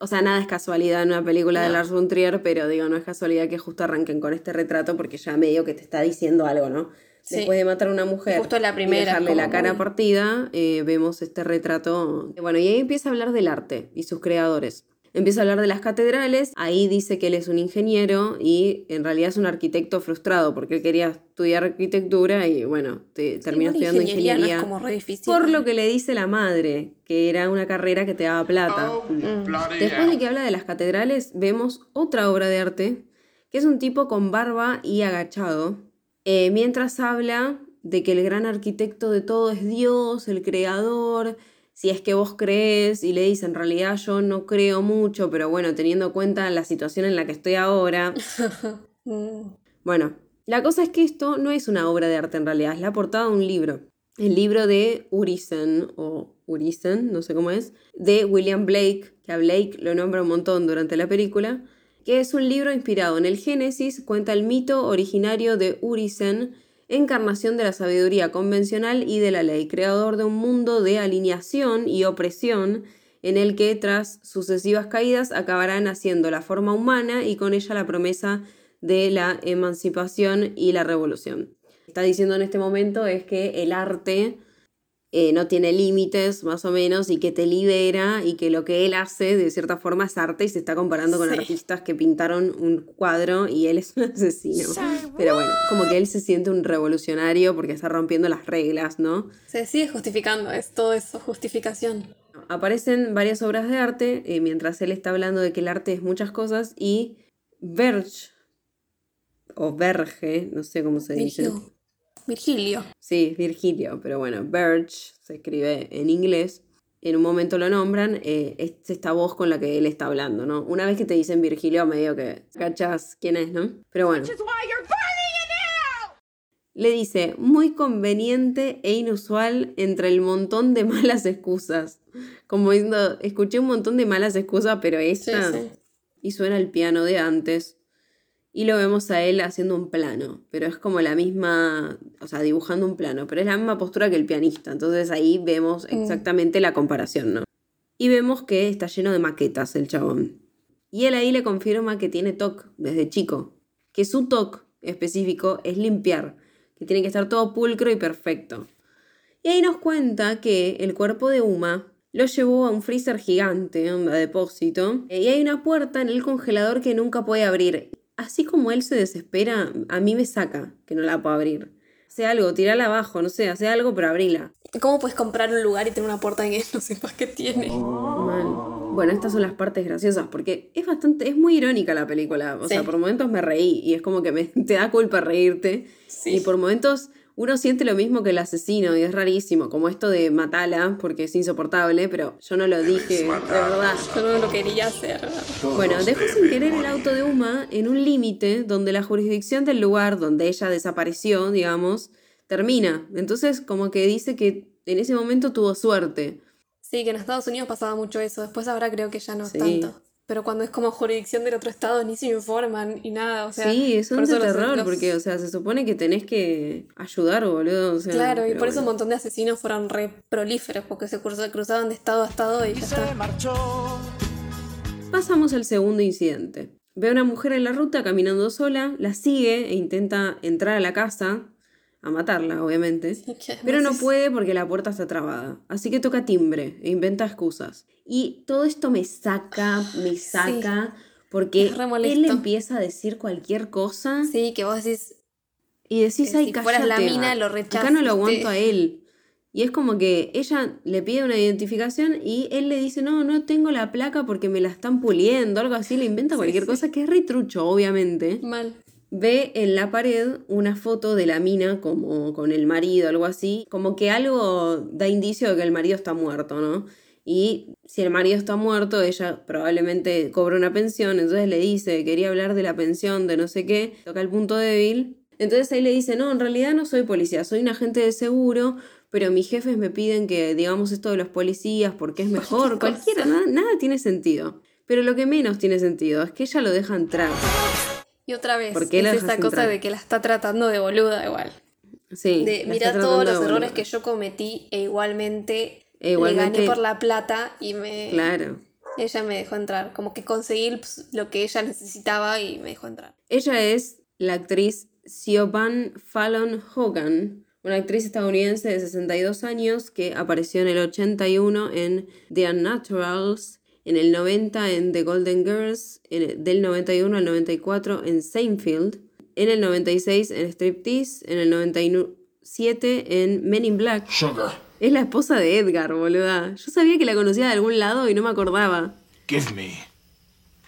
O sea, nada es casualidad en una película de. Lars von Trier, pero digo, no es casualidad que justo arranquen con este retrato porque ya medio que te está diciendo algo, ¿no? Sí. Después de matar a una mujer Justo la primera, y dejarle la cara muy- partida, eh, vemos este retrato. Bueno, y ahí empieza a hablar del arte y sus creadores. Empieza a hablar de las catedrales, ahí dice que él es un ingeniero y en realidad es un arquitecto frustrado porque él quería estudiar arquitectura y bueno, te, estudiando ingeniería ingeniería. no es como re difícil. Por lo que le dice la madre, que era una carrera que te daba plata. Oh, bloody Después de que habla de las catedrales, vemos otra obra de arte, que es un tipo con barba y agachado, eh, mientras habla de que el gran arquitecto de todo es Dios, el creador, si es que vos crees, y le dice, en realidad yo no creo mucho, pero bueno, teniendo en cuenta la situación en la que estoy ahora, Mm, bueno, la cosa es que esto no es una obra de arte en realidad, es la portada de un libro. El libro de Urisen, o Urisen, no sé cómo es, de William Blake, que a Blake lo nombra un montón durante la película, que es un libro inspirado en el Génesis, cuenta el mito originario de Urisen, encarnación de la sabiduría convencional y de la ley, creador de un mundo de alineación y opresión en el que tras sucesivas caídas acabará naciendo la forma humana y con ella la promesa de la emancipación y la revolución. Está diciendo en este momento es que el arte eh, no tiene límites, más o menos, y que te libera y que lo que él hace de cierta forma es arte y se está comparando con Sí. artistas que pintaron un cuadro y él es un asesino. Pero bueno, como que él se siente un revolucionario porque está rompiendo las reglas, ¿no? Se sigue justificando, es todo eso, justificación. Aparecen varias obras de arte eh, mientras él está hablando de que el arte es muchas cosas y Verge, o Verge, no sé cómo se dice. Virgilio. Sí, Virgilio, pero bueno, Verge se escribe en inglés. En un momento lo nombran, eh, es esta voz con la que él está hablando, ¿no? Una vez que te dicen Virgilio, medio que cachas quién es, ¿no? Pero bueno. Le dice, muy conveniente e inusual entre el montón de malas excusas. Como diciendo, escuché un montón de malas excusas, pero Sí, esta... sí. Y suena el piano de antes. Y lo vemos a él haciendo un plano, pero es como la misma, o sea, dibujando un plano, pero es la misma postura que el pianista. Entonces ahí vemos exactamente la comparación, ¿no? Y vemos que está lleno de maquetas el chabón. Y él ahí le confirma que tiene TOC desde chico, que su TOC específico es limpiar, que tiene que estar todo pulcro y perfecto. Y ahí nos cuenta que el cuerpo de Uma lo llevó a un freezer gigante, onda depósito, y hay una puerta en el congelador que nunca puede abrir. Así como él se desespera, a mí me saca que no la puedo abrir. Hace algo, tirala abajo, no sé, hace algo, pero abrila. ¿Cómo puedes comprar un lugar y tener una puerta en que no sepas qué tiene? Mal. Bueno, estas son las partes graciosas, porque es bastante, es muy irónica la película. O sea, Sí. por momentos me reí y es como que me, te da culpa reírte. Sí. Y por momentos uno siente lo mismo que el asesino y es rarísimo, como esto de matala, porque es insoportable, pero yo no lo dije, de verdad. Yo no lo quería hacer. Bueno, dejó sin querer el auto de Uma en un límite donde la jurisdicción del lugar donde ella desapareció, digamos, termina. Entonces, como que dice que en ese momento tuvo suerte. Sí, que en Estados Unidos pasaba mucho eso. Después ahora creo que ya no Sí. tanto. Pero cuando es como jurisdicción del otro estado ni se informan y nada. O sea, sí, eso los- terror, los- porque, o sea, se supone que tenés que ayudar, boludo. o sea, Claro, y por eso un montón de asesinos fueron re prolíferos, porque se cruza- cruzaban de estado a estado y ya está. Pasamos al segundo incidente. Ve a una mujer en la ruta caminando sola, la sigue e intenta entrar a la casa, a matarla, obviamente. Pero no puede porque la puerta está trabada. Así que toca timbre e inventa excusas. Y todo esto me saca, me saca, porque re molesto. él empieza a decir cualquier cosa Sí, que vos decís, y decís, que ay, si la mina, lo Acá no lo aguanto a él. Y es como que ella le pide una identificación y él le dice, no, no tengo la placa porque me la están puliendo, algo así, le inventa cualquier cosa que es retrucho, obviamente. mal. Ve en la pared una foto de la mina como con el marido, algo así, como que algo da indicio de que el marido está muerto, ¿no? Y si el marido está muerto, ella probablemente cobra una pensión, entonces le dice, quería hablar de la pensión, de no sé qué, toca el punto débil. Entonces ahí le dice, no, en realidad no soy policía, soy un agente de seguro, pero mis jefes me piden que digamos esto de los policías porque es mejor, Cualquier cualquiera, nada, nada tiene sentido. Pero lo que menos tiene sentido es que ella lo deja entrar. Y otra vez, ¿Por qué la es dejas cosa entrar? de que la está tratando de boluda igual. Sí, De mira todos los errores que yo cometí e igualmente, E igualmente- le gané por la plata y me Claro. ella me dejó entrar. Como que conseguí lo que ella necesitaba y me dejó entrar. Ella es la actriz Siobhan Fallon Hogan, una actriz estadounidense de 62 años que apareció en el 81 en The Unnaturals, En el 90 en The Golden Girls, en el- del 91 al 94 en Seinfeld, en el 96 en Striptease, en el 97 en Men in Black. Sugar. Es la esposa de Edgar, boluda. Yo sabía que la conocía de algún lado y no me acordaba. Give me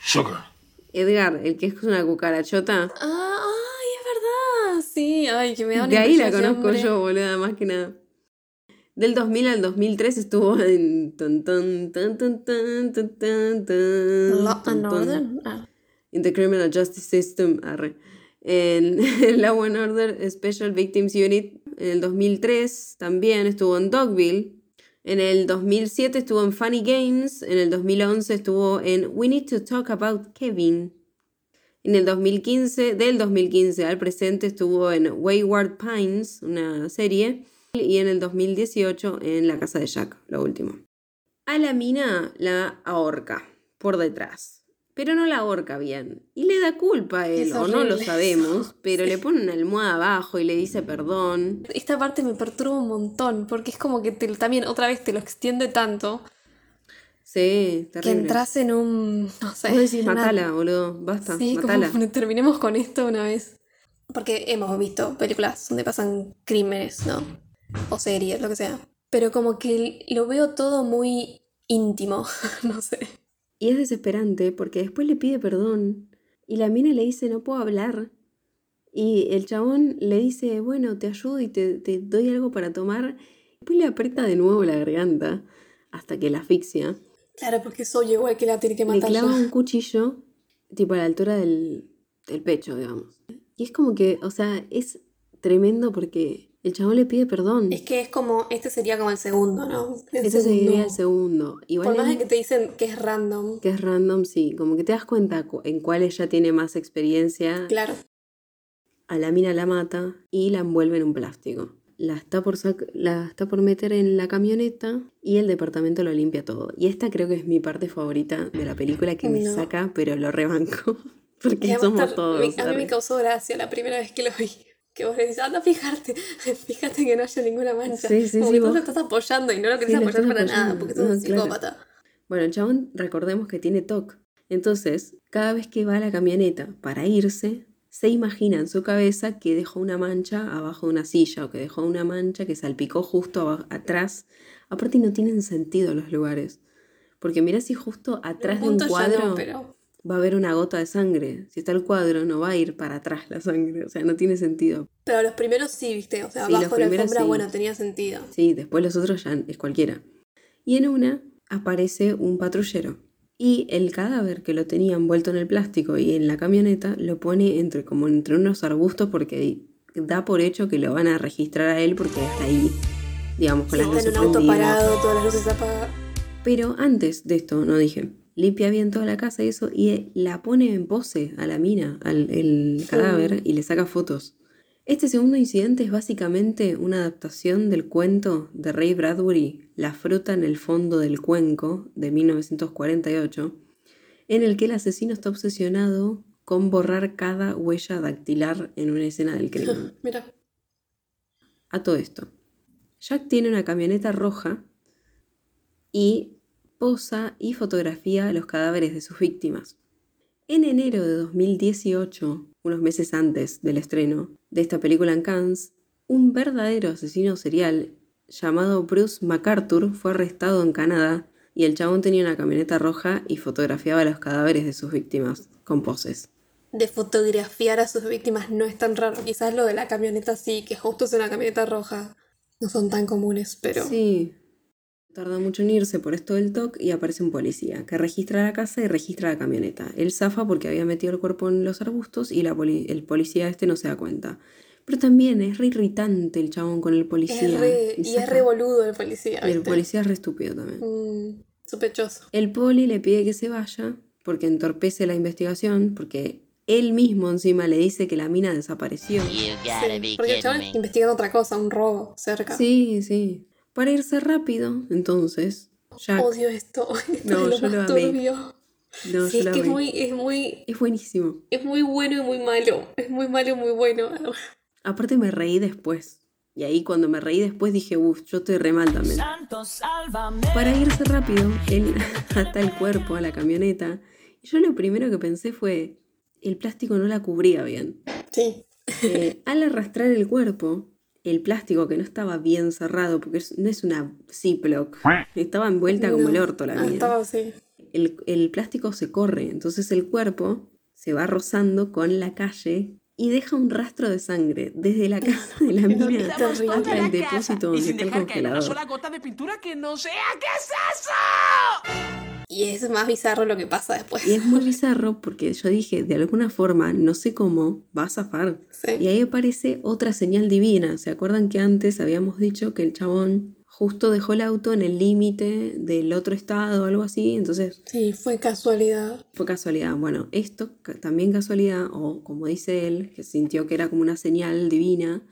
sugar. Edgar, el que es una cucarachota. Ah, ay, es verdad. Sí, ay, que me da una De ahí la conozco hombre. yo, boluda, más que nada. Del 2000 al 2003 estuvo en... Law and. Order. In the Criminal Justice System. arre. En Law and Order Special Victims Unit. En el 2003 también estuvo en Dogville. En el 2007 estuvo en Funny Games. En el 2011 estuvo en We Need to Talk About Kevin. En el 2015, del 2015 al presente, estuvo en Wayward Pines, una serie. Y en el 2018 en La Casa de Jack, lo último. A la mina la ahorca por detrás. Pero no la ahorca bien. Y le da culpa a él, o no lo sabemos, eso. pero le pone una almohada abajo y le dice perdón. Esta parte me perturba un montón, porque es como que te, también otra vez te lo extiende tanto Sí, que terrible. entras en un. No sé. Decís, una- matala, boludo, basta, Sí, matala. como terminemos con esto una vez. Porque hemos visto películas donde pasan crímenes, ¿no? O series, lo que sea. Pero como que lo veo todo muy íntimo, no sé. Y es desesperante porque después le pide perdón y la mina le dice no puedo hablar. Y el chabón le dice, bueno, te ayudo y te, te doy algo para tomar. Después le aprieta de nuevo la garganta hasta que la asfixia. Claro, porque soy igual que la tiene que Le matar clava ya. un cuchillo, tipo a la altura del, del pecho, digamos. Y es como que, o sea, es tremendo porque el chabón le pide perdón. Es que es como, este sería como el segundo, ¿no? El sería segundo. el segundo. Igual Por más de que te dicen que es random. que es random, sí. Como que te das cuenta cu- en cuál ella tiene más experiencia. Claro. A la mina la mata y la envuelve en un plástico. La está, por la está por meter en la camioneta y el departamento lo limpia todo. Y esta creo que es mi parte favorita de la película que me No. saca, pero lo rebanco. Porque somos todos. me- a mí me causó gracia la primera vez que lo vi. Que vos dices, anda a fijarte, fíjate que no haya ninguna mancha. Sí, sí, Como sí, que vos- lo estás apoyando y no lo querés Sí, apoyar para nada, porque sos No, un claro. psicópata. Bueno, el chabón, recordemos que tiene TOC. Entonces, cada vez que va a la camioneta para irse, se imagina en su cabeza que dejó una mancha abajo de una silla o que dejó una mancha que salpicó justo atrás. Aparte no tienen sentido los lugares. Porque mira si justo atrás de un cuadro no, pero va a haber una gota de sangre. Si está el cuadro no va a ir para atrás la sangre. O sea, no tiene sentido. Pero los primeros sí, viste, o sea, Sí, de la alfombra, sí. bueno, tenía sentido. Sí, después los otros ya es cualquiera. Y en una aparece un patrullero. Y el cadáver que lo tenía envuelto en el plástico y en la camioneta lo pone entre, como entre unos arbustos porque da por hecho que lo van a registrar a él porque está ahí, digamos, con Sí, las está en luces un auto prendidas. parado, todas las luces apagadas. Pero antes de esto, no dije, limpia bien toda la casa y eso, y la pone en pose a la mina, al el cadáver, y le saca fotos. Este segundo incidente es básicamente una adaptación del cuento de Ray Bradbury, La fruta en el fondo del cuenco, de 1948, en el que el asesino está obsesionado con borrar cada huella dactilar en una escena del crimen. Mira, A todo esto, Jack tiene una camioneta roja y posa y fotografía los cadáveres de sus víctimas. En enero de 2018, unos meses antes del estreno de esta película en Cannes, un verdadero asesino serial llamado Bruce MacArthur fue arrestado en Canadá y el chabón tenía una camioneta roja y fotografiaba los cadáveres de sus víctimas con poses. de fotografiar a sus víctimas no es tan raro. Quizás lo de la camioneta sí, que justo es una camioneta roja. No son tan comunes, pero. Sí. Tarda mucho en irse por esto del TOC y aparece un policía que registra la casa y registra la camioneta. Él zafa porque había metido el cuerpo en los arbustos y la poli- el policía este no se da cuenta. Pero también es re irritante el chabón con el policía. Es re- y es zafa. re boludo el policía, Y el ¿viste? policía es re estúpido también. Mm, sospechoso. El poli le pide que se vaya porque entorpece la investigación, porque él mismo encima le dice que la mina desapareció. Sí, porque el chabón me. investigando otra cosa, un robo cerca. Sí, sí. Para irse rápido, entonces, Jack... Odio esto. Esto No, es lo yo lo más amé. turbio. No, sí, yo es que es muy, es muy, Es buenísimo. es muy bueno y muy malo. Es muy malo y muy bueno. Aparte me reí después. Y ahí cuando me reí después dije, uff, yo estoy re mal también. Para irse rápido, él ata el cuerpo a la camioneta. Y yo lo primero que pensé fue, el plástico no la cubría bien. Sí. Eh, al arrastrar el cuerpo, el plástico que no estaba bien cerrado, porque es- no es una Ziploc, estaba envuelta como No. el orto la Ah, mía. estaba así. El, el plástico se corre, entonces el cuerpo se va rozando con la calle y deja un rastro de sangre desde la casa de la mina hasta el depósito donde está el dejar caer una congelador. sola gota de pintura que no sea. ¿Qué es eso? Y es más bizarro lo que pasa después. Y es muy bizarro porque yo dije, de alguna forma, no sé cómo, va a zafar. Sí. Y ahí aparece otra señal divina. ¿Se acuerdan que antes habíamos dicho que el chabón justo dejó el auto en el límite del otro estado o algo así? Entonces Sí, fue casualidad. fue casualidad. Bueno, esto también casualidad, o como dice él, que sintió que era como una señal divina,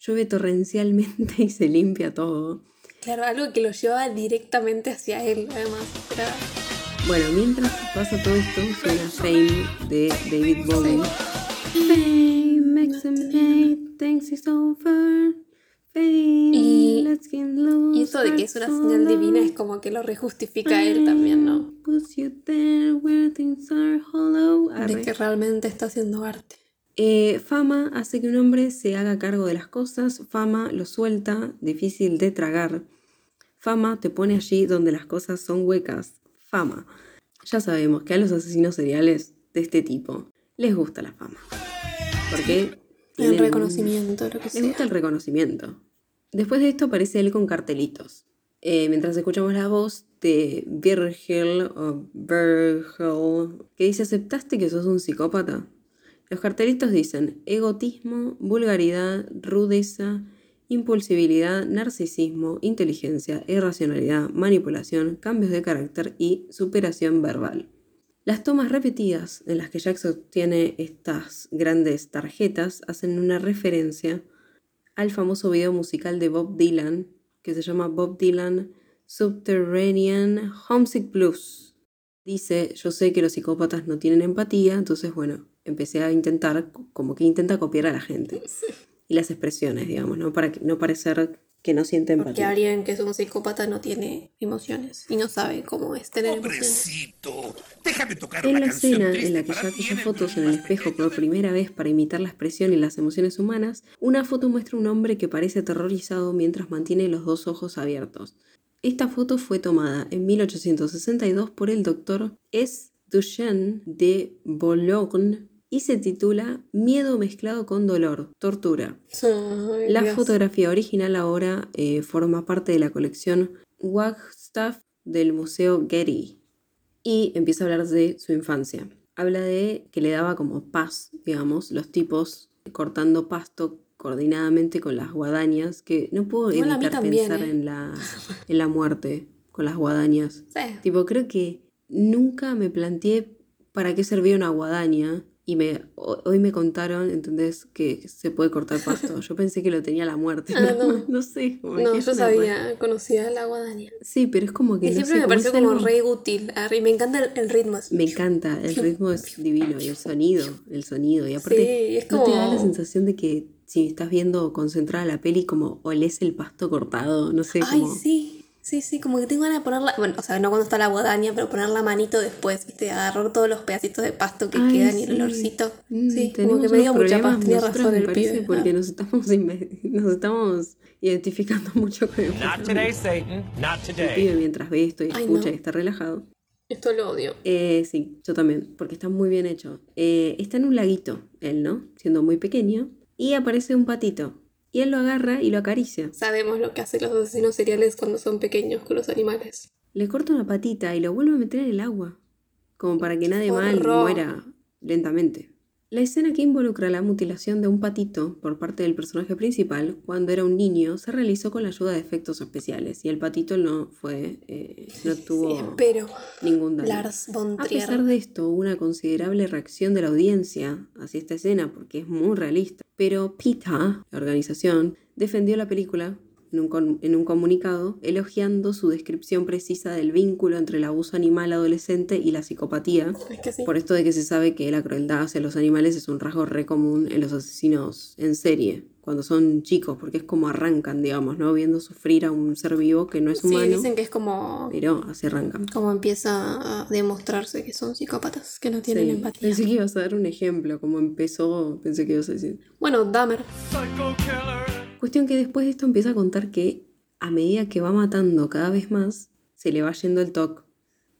llueve torrencialmente y se limpia todo. Claro, algo que lo llevaba directamente hacia él, además. Era... Bueno, mientras pasa todo esto, suena Fame de David Bowie. Fame makes him hate, thinks it's over. Fame, Y- let's get loose. Y eso de que es una señal divina es como que lo rejustifica a él también, ¿no? Puts you there where things are hollow. De que realmente está haciendo arte. Eh, fama hace que un hombre se haga cargo de las cosas, fama lo suelta, difícil de tragar. Fama te pone allí donde las cosas son huecas. Fama. Ya sabemos que a los asesinos seriales de este tipo les gusta la fama. Porque El reconocimiento, lo que les sea. gusta el reconocimiento. Después de esto aparece él con cartelitos. Eh, mientras escuchamos la voz de Virgil o Virgil, que dice, ¿aceptaste que sos un psicópata? Los cartelitos dicen egotismo, vulgaridad, rudeza, impulsibilidad, narcisismo, inteligencia, irracionalidad, manipulación, cambios de carácter y superación verbal. Las tomas repetidas en las que Jack obtiene estas grandes tarjetas hacen una referencia al famoso video musical de Bob Dylan que se llama Bob Dylan Subterranean Homesick Blues. Dice, yo sé que los psicópatas no tienen empatía, entonces bueno, empecé a intentar, como que intenta copiar a la gente. Y las expresiones, digamos, ¿no? Para que, no parecer que no siente Porque empatía. alguien que es un psicópata no tiene emociones y no sabe cómo es tener emociones. Pobrecito. Déjame tocar En la escena en la que para Jack usa fotos en el espejo por primera vez para imitar la expresión y las emociones humanas, una foto muestra un hombre que parece aterrorizado mientras mantiene los dos ojos abiertos. Esta foto fue tomada en 1862 por el doctor S. Duchenne de Boulogne y se titula Miedo mezclado con dolor, tortura. La Dios. fotografía original ahora eh, forma parte de la colección Wagstaff del Museo Getty y empieza a hablar de su infancia. Habla de que le daba como paz, digamos, los tipos cortando pasto coordinadamente con las guadañas, que no puedo evitar también, pensar ¿eh? en, la, en la muerte con las guadañas. Sí. Tipo, creo que nunca me planteé para qué servía una guadaña. Y me, ho- hoy me contaron, ¿entendés? Que se puede cortar pasto. Yo pensé que lo tenía la muerte. Ah, no, no. no sé. como No, yo sabía, conocía la guadaña. Sí, pero es como que Y no siempre sé, me pareció como re útil. y me encanta el, el ritmo. Me encanta, el ritmo es divino y el sonido, el sonido. Y aparte, Sí, es ¿no te da la como- sensación de que si estás viendo concentrada la peli, como olés el pasto cortado? No sé, Ay, como... sí, sí, sí, como que tengo ganas de ponerla, bueno, o sea, no cuando está la guadaña, pero poner la manito después, viste, agarrar todos los pedacitos de pasto que Ay, quedan y el olorcito. Mm, sí, como tenemos que me dio mucha problemas paz, tenía razón me el parece, pibe. porque Ah. nos estamos, inve- nos estamos identificando mucho con el Not today, Satan. Not El today. pibe mientras ve esto y Ay, escucha no. y está relajado. Esto lo odio. Eh, sí, yo también, porque está muy bien hecho. Eh, está en un laguito, él, ¿no? Siendo muy pequeño. Y aparece un patito. Y él lo agarra y lo acaricia. Sabemos lo que hacen los asesinos seriales cuando son pequeños con los animales. Le corta una patita y lo vuelve a meter en el agua. Como para que nadie mal muera lentamente. La escena que involucra la mutilación de un patito por parte del personaje principal cuando era un niño se realizó con la ayuda de efectos especiales y el patito no fue, eh, no tuvo Sí, pero ningún daño. Lars von A pesar de esto, hubo una considerable reacción de la audiencia hacia esta escena porque es muy realista. Pero PETA, la organización, defendió la película en un, con- en un comunicado elogiando su descripción precisa del vínculo entre el abuso animal adolescente y la psicopatía. Es que sí. Por esto de que se sabe que la crueldad hacia los animales es un rasgo re común en los asesinos en serie. cuando son chicos, porque es como arrancan, digamos, ¿no? Viendo sufrir a un ser vivo que no es Sí, humano, dicen que es como, pero así arrancan. como empieza a demostrarse que son psicópatas, que no tienen Sí, empatía. Pensé que ibas a dar un ejemplo, como empezó, pensé que ibas a decir. Bueno, Dahmer. Cuestión que después de esto empieza a contar que a medida que va matando cada vez más, se le va yendo el toque.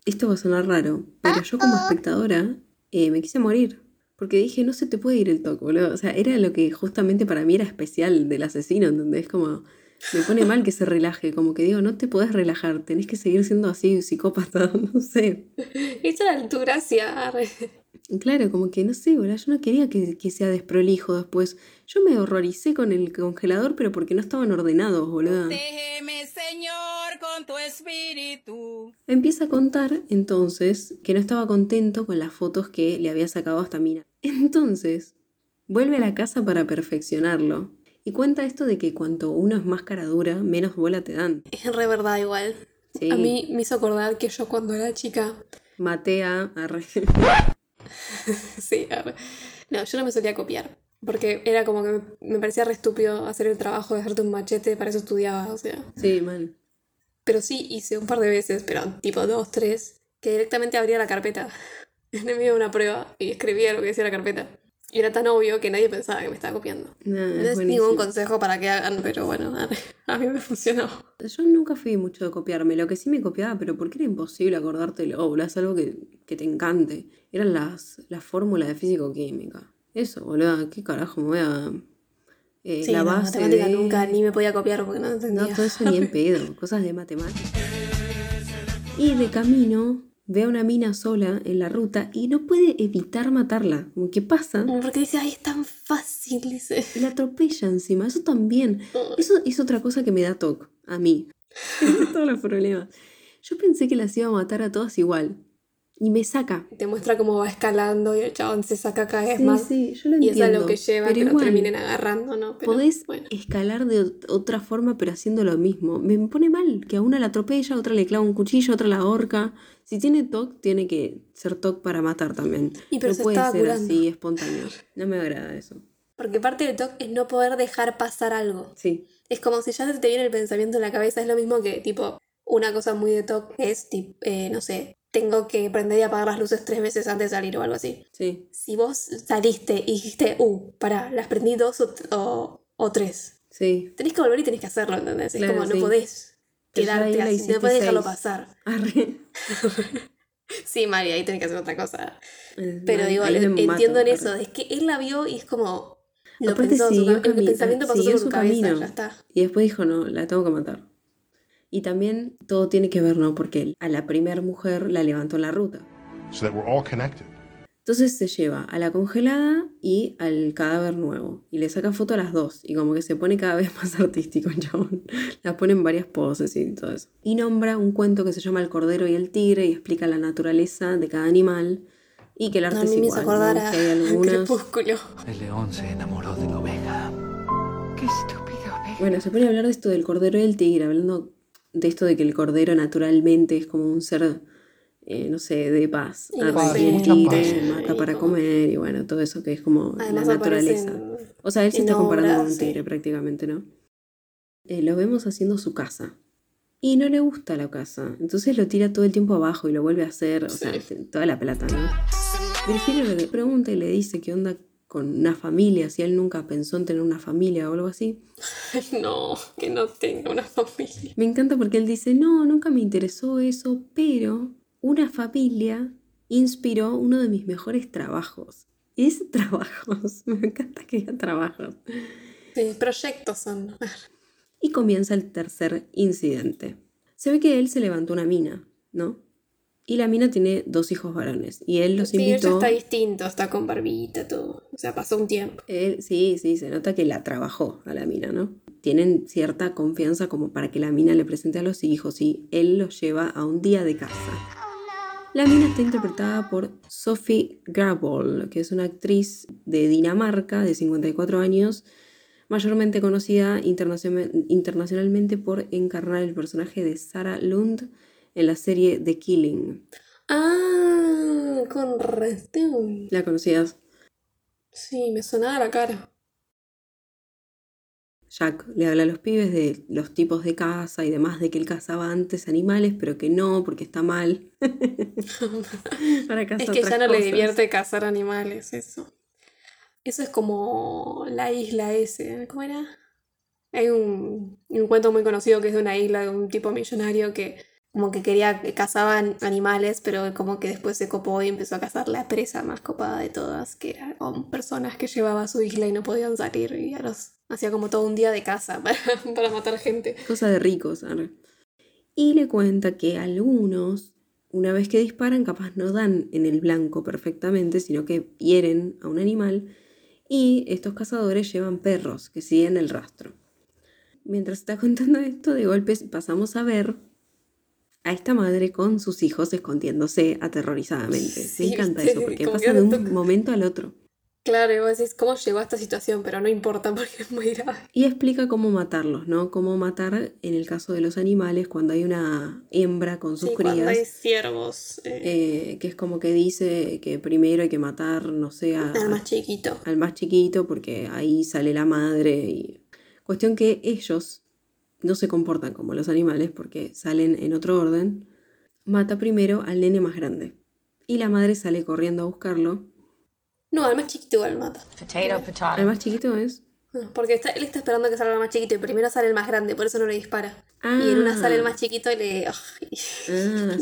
Esto va a sonar raro, pero yo como espectadora eh, me quise morir. Porque dije, no se te puede ir el toque, boludo. O sea, era lo que justamente para mí era especial del asesino, ¿entendés? Como, me pone mal que se relaje. Como que digo, no te podés relajar, tenés que seguir siendo así, psicópata, no sé. Esa tu gracia. arre. Claro, como que no sé, boludo, yo no quería que, que sea desprolijo después. Yo me horroricé con el congelador, pero porque no estaban ordenados, boludo. Déjeme, Señor, con tu espíritu. Empieza a contar entonces que no estaba contento con las fotos que le había sacado a esta mina. Entonces, vuelve a la casa para perfeccionarlo. Y cuenta esto de que cuanto uno es más cara dura, menos bola te dan. Es re verdad igual. Sí. A mí me hizo acordar que yo cuando era chica Maté a... arre. Sí, arre. no, yo no me solía copiar. Porque era como que me, parecía re estúpido hacer el trabajo de hacerte un machete, para eso estudiaba, o sea. Sí, mal. Pero sí hice un par de veces, pero tipo dos, tres, que directamente abría la carpeta en medio de una prueba y escribía lo que decía la carpeta. Y era tan obvio que nadie pensaba que me estaba copiando. Nah, No es buenísimo. ningún consejo para que hagan, pero bueno, a mí me funcionó. Yo nunca fui mucho de copiarme. Lo que sí me copiaba, pero porque era imposible acordártelo, boludo. Es algo que, que te encante. Eran las, las fórmulas de físico-química. Eso, boludo. ¿Qué carajo me voy a... eh, Sí, la no, base matemática de... nunca ni me podía copiar porque no entendía. No, todo eso ni en pedo, cosas de matemáticas. Y de camino ve a una mina sola en la ruta y no puede evitar matarla. Como que pasa Porque dice, ay, es tan fácil, dice. la atropella encima. Eso también. Eso es otra cosa que me da toque a mí. Todos los problemas. Yo pensé que las iba a matar a todas igual. Y me saca. Te muestra cómo va escalando y el chabón se saca cada vez Sí, más. sí, yo lo y eso es entiendo. lo que lleva pero que lo terminen agarrando, ¿no? Pero, Podés bueno. escalar de ot- otra forma, pero haciendo lo mismo. Me pone mal que a una la atropella, a otra le clava un cuchillo, a otra la ahorca. Si tiene TOC, tiene que ser TOC para matar también. Y pero no se puede ser curando. así, espontáneo. No me agrada eso. Porque parte del TOC es no poder dejar pasar algo. Sí, Es como si ya se te viene el pensamiento en la cabeza. Es lo mismo que, tipo, una cosa muy de TOC es, tipo, eh, no sé, tengo que prender y apagar las luces tres veces antes de salir o algo así. sí, Si vos saliste y dijiste, uh, pará, las prendí dos o, o, o tres. sí. Tenés que volver y tenés que hacerlo, ¿entendés? Claro, es como, sí. no podés quedarte así, no podés dejarlo pasar. Arre. Sí, María, ahí tenés que hacer otra cosa. Pero digo, mato, entiendo en arre. eso, es que él la vio y es como. Lo Aparte pensó, su el pensamiento pasó por su su cabeza, camino. ya está. Y después dijo, no, la tengo que matar. Y también todo tiene que ver, ¿no? Porque a la primer mujer la levantó en la ruta. So that we're all connected. Entonces se lleva a la congelada y al cadáver nuevo. Y le saca foto a las dos. Y como que se pone cada vez más artístico el chabón. Las pone en varias poses y todo eso. Y nombra un cuento que se llama El Cordero y el Tigre y explica la naturaleza de cada animal. Y que el arte a es igual. ¿no? acordar hay. Crepúsculo. El león se enamoró de la oveja. Qué estúpido, ve. Bueno, se pone a hablar de esto del cordero y el tigre, hablando de esto de que el cordero naturalmente es como un ser, eh, no sé, de paz. Y Arre, paz, y el mucha tigre paz. mata para comer y bueno, todo eso que es como Además la naturaleza. aparecen O sea, él se está comparando con un tigre sí. prácticamente, ¿no? Eh, lo vemos haciendo su casa. Y no le gusta la casa. Entonces lo tira todo el tiempo abajo y lo vuelve a hacer. O sea, toda la plata, ¿no? Virgilio le pregunta y le dice qué onda con una familia, si él nunca pensó en tener una familia o algo así. No, que no tenga una familia. Me encanta porque él dice, no, nunca me interesó eso, pero una familia inspiró uno de mis mejores trabajos. Y dice trabajos, me encanta que diga trabajos. Sí, proyectos son. Y comienza el tercer incidente. Se ve que él se levantó una mina, ¿no? Y la mina tiene dos hijos varones. Y él los Sí, invitó. está distinto, está con barbita, todo. O sea, pasó un tiempo. Él, sí, sí, se nota que la trabajó a la mina, ¿no? Tienen cierta confianza como para que la mina le presente a los hijos y él los lleva a un día de casa. La mina está interpretada por Sophie Grabol, que es una actriz de Dinamarca de 54 años, mayormente conocida internacion- internacionalmente por encarnar el personaje de Sarah Lund en la serie The Killing. Ah, con razón. ¿La conocías? Sí, me sonaba la cara. Jack le habla a los pibes de los tipos de caza y demás, de que él cazaba antes animales, pero que no, porque está mal. Ahora caza Es que ya no le divierte cazar animales, eso. Eso es como la isla ese. ¿Cómo era? Hay un, un cuento muy conocido que es de una isla de un tipo millonario que como que quería, que cazaban animales, pero como que después se copó y empezó a cazar la presa más copada de todas, que eran personas que llevaba a su isla y no podían salir y a los hacía como todo un día de caza para, para matar gente. Cosa de ricos. arre. Y le cuenta que algunos, una vez que disparan, capaz no dan en el blanco perfectamente, sino que hieren a un animal. Y estos cazadores llevan perros que siguen el rastro. Mientras está contando esto, de golpe pasamos a ver a esta madre con sus hijos escondiéndose aterrorizadamente. Sí, Me encanta eso, porque pasa de un momento al otro. Claro, y vos decís, ¿cómo llegó a esta situación? Pero no importa porque es muy grave. Y explica cómo matarlos, ¿no? Cómo matar en el caso de los animales cuando hay una hembra con sus Sí, cuando crías. hay ciervos. eh, eh, que es como que dice que primero hay que matar, no sé, a- al más chiquito. al más chiquito porque ahí sale la madre. Y... Cuestión que ellos no se comportan como los animales porque salen en otro orden. Mata primero al nene más grande. Y la madre sale corriendo a buscarlo. No, al más chiquito igual mata. Potato, potato. El más chiquito es... No, Porque está- él está esperando que salga el más chiquito y primero sale el más grande, por eso no le dispara. Y en una Ah. sale el más chiquito y le. Ah,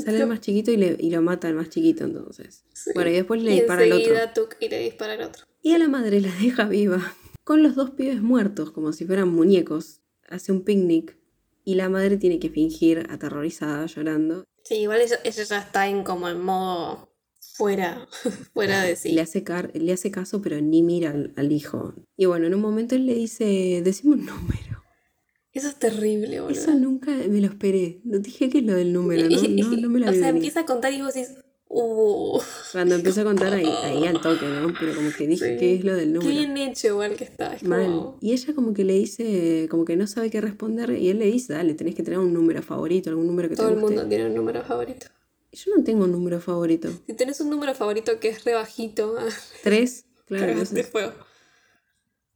sale el más chiquito y, le, y lo mata al más chiquito entonces. Sí. Bueno, y después le Y dispara al otro. tuc, y le dispara al otro. Y a la madre la deja viva, con los dos pibes muertos, como si fueran muñecos. Hace un picnic y la madre tiene que fingir aterrorizada, llorando. Sí, igual ella, ella ya está en como en modo fuera, fuera de sí. Le, hace car- le hace caso, pero ni mira al, al hijo. Y bueno, en un momento él le dice, decime un número. Eso es terrible, boludo. Eso nunca me lo esperé. No dije que es lo del número, ¿no? No, no me la o sea, venir. empieza a contar y vos decís, uh, Cuando empecé a contar ahí, ahí al toque, ¿no? Pero como que dije Sí. que es lo del qué número. bien hecho igual que está. Es Mal. como, Y ella como que le dice, como que no sabe qué responder, y él le dice, dale, tenés que tener un número favorito, algún número que todo te el guste. mundo tiene un número favorito. Yo no tengo un número favorito. Si tenés un número favorito que es re bajito, Tres, claro. es- fuego.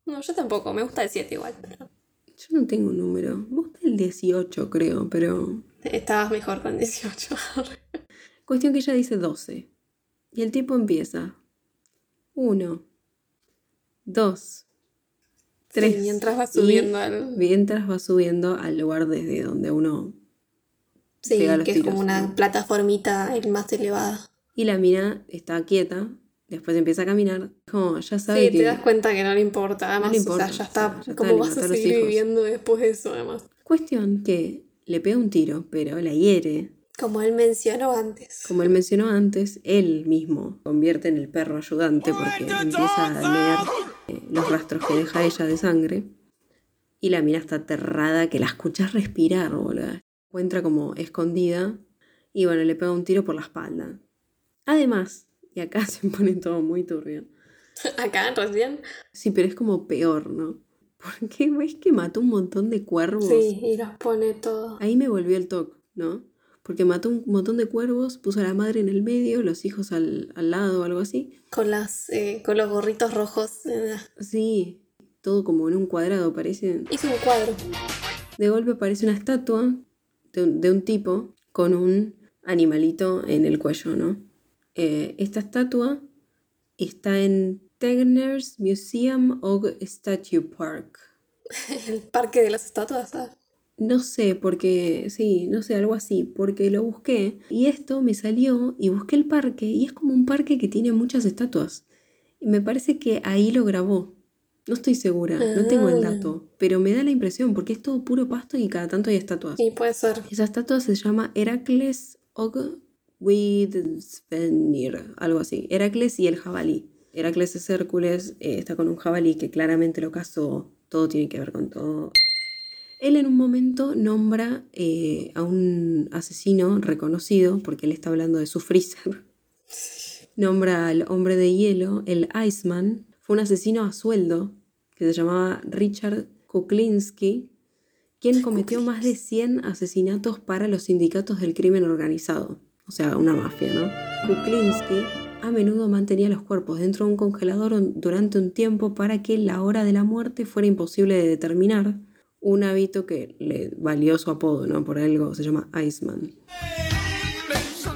No, yo tampoco, me gusta el 7 igual. pero Yo no tengo un número. Me gusta el 18, creo, pero... Estabas mejor con 18. Cuestión que ella dice 12. Y el tipo empieza. Uno. Dos. Tres. Sí, mientras va y subiendo al- Mientras va subiendo al lugar desde donde uno... Sí, Pega los que es como una ¿no? plataformita el más elevada. Y la mina está quieta. Después empieza a caminar. Como ya sabe Sí, que... te das cuenta que no le importa. Además, le o sea, importa, ya o está. sea, ya está, ¿Cómo le vas a seguir viviendo después de eso, además? Cuestión que le pega un tiro, pero la hiere. Como él mencionó antes. Como él mencionó antes, él mismo convierte en el perro ayudante porque empieza a leer eh, los rastros que deja ella de sangre. Y la mina está aterrada que la escuchas respirar, boludo. Encuentra como escondida y bueno, le pega un tiro por la espalda. Además, y acá se pone todo muy turbio. Acá, recién. Sí, pero es como peor, ¿no? Porque ves que mató un montón de cuervos. Sí, y los pone todo. Ahí me volvió el toque, ¿no? Porque mató un montón de cuervos, puso a la madre en el medio, los hijos al, al lado o algo así. Con, las, eh, con los gorritos rojos. eh, Sí, todo como en un cuadrado parece. Hizo un cuadro. De golpe aparece una estatua de un, de un tipo con un animalito en el cuello, ¿no? Eh, esta estatua está en Tegner's Museum of Statue Park. El parque de las estatuas. ¿sabes? No sé, porque, sí, no sé, algo así, porque lo busqué y esto me salió y busqué el parque y es como un parque que tiene muchas estatuas. Y me parece que ahí lo grabó. No estoy segura, no tengo el Ah. dato, pero me da la impresión porque es todo puro pasto y cada tanto hay estatuas. Sí, puede ser. Esa estatua se llama Heracles Og Svenir, algo así. Heracles y el jabalí. Heracles es Hércules, eh, está con un jabalí que claramente lo cazó, todo tiene que ver con todo. Él en un momento nombra eh, a un asesino reconocido, porque él está hablando de su freezer. Nombra al hombre de hielo, el Iceman. Fue un asesino a sueldo que se llamaba Richard Kuklinski, quien cometió más de 100 asesinatos para los sindicatos del crimen organizado. O sea, una mafia, ¿no? Kuklinski a menudo mantenía los cuerpos dentro de un congelador durante un tiempo para que la hora de la muerte fuera imposible de determinar, un hábito que le valió su apodo, ¿no? Por algo se llama Iceman.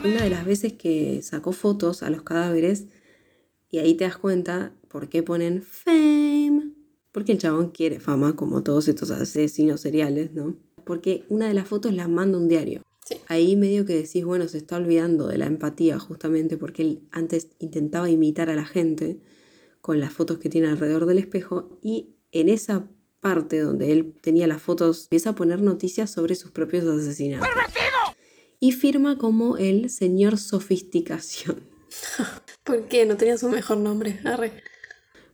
Una de las veces que sacó fotos a los cadáveres, y ahí te das cuenta por qué ponen fame, porque el chabón quiere fama, como todos estos asesinos seriales, ¿no? Porque una de las fotos la manda un diario. Ahí medio que decís, bueno, se está olvidando de la empatía justamente porque él antes intentaba imitar a la gente con las fotos que tiene alrededor del espejo y en esa parte donde él tenía las fotos empieza a poner noticias sobre sus propios asesinatos. Y firma como el señor sofisticación. ¿Por qué? No tenía su mejor nombre.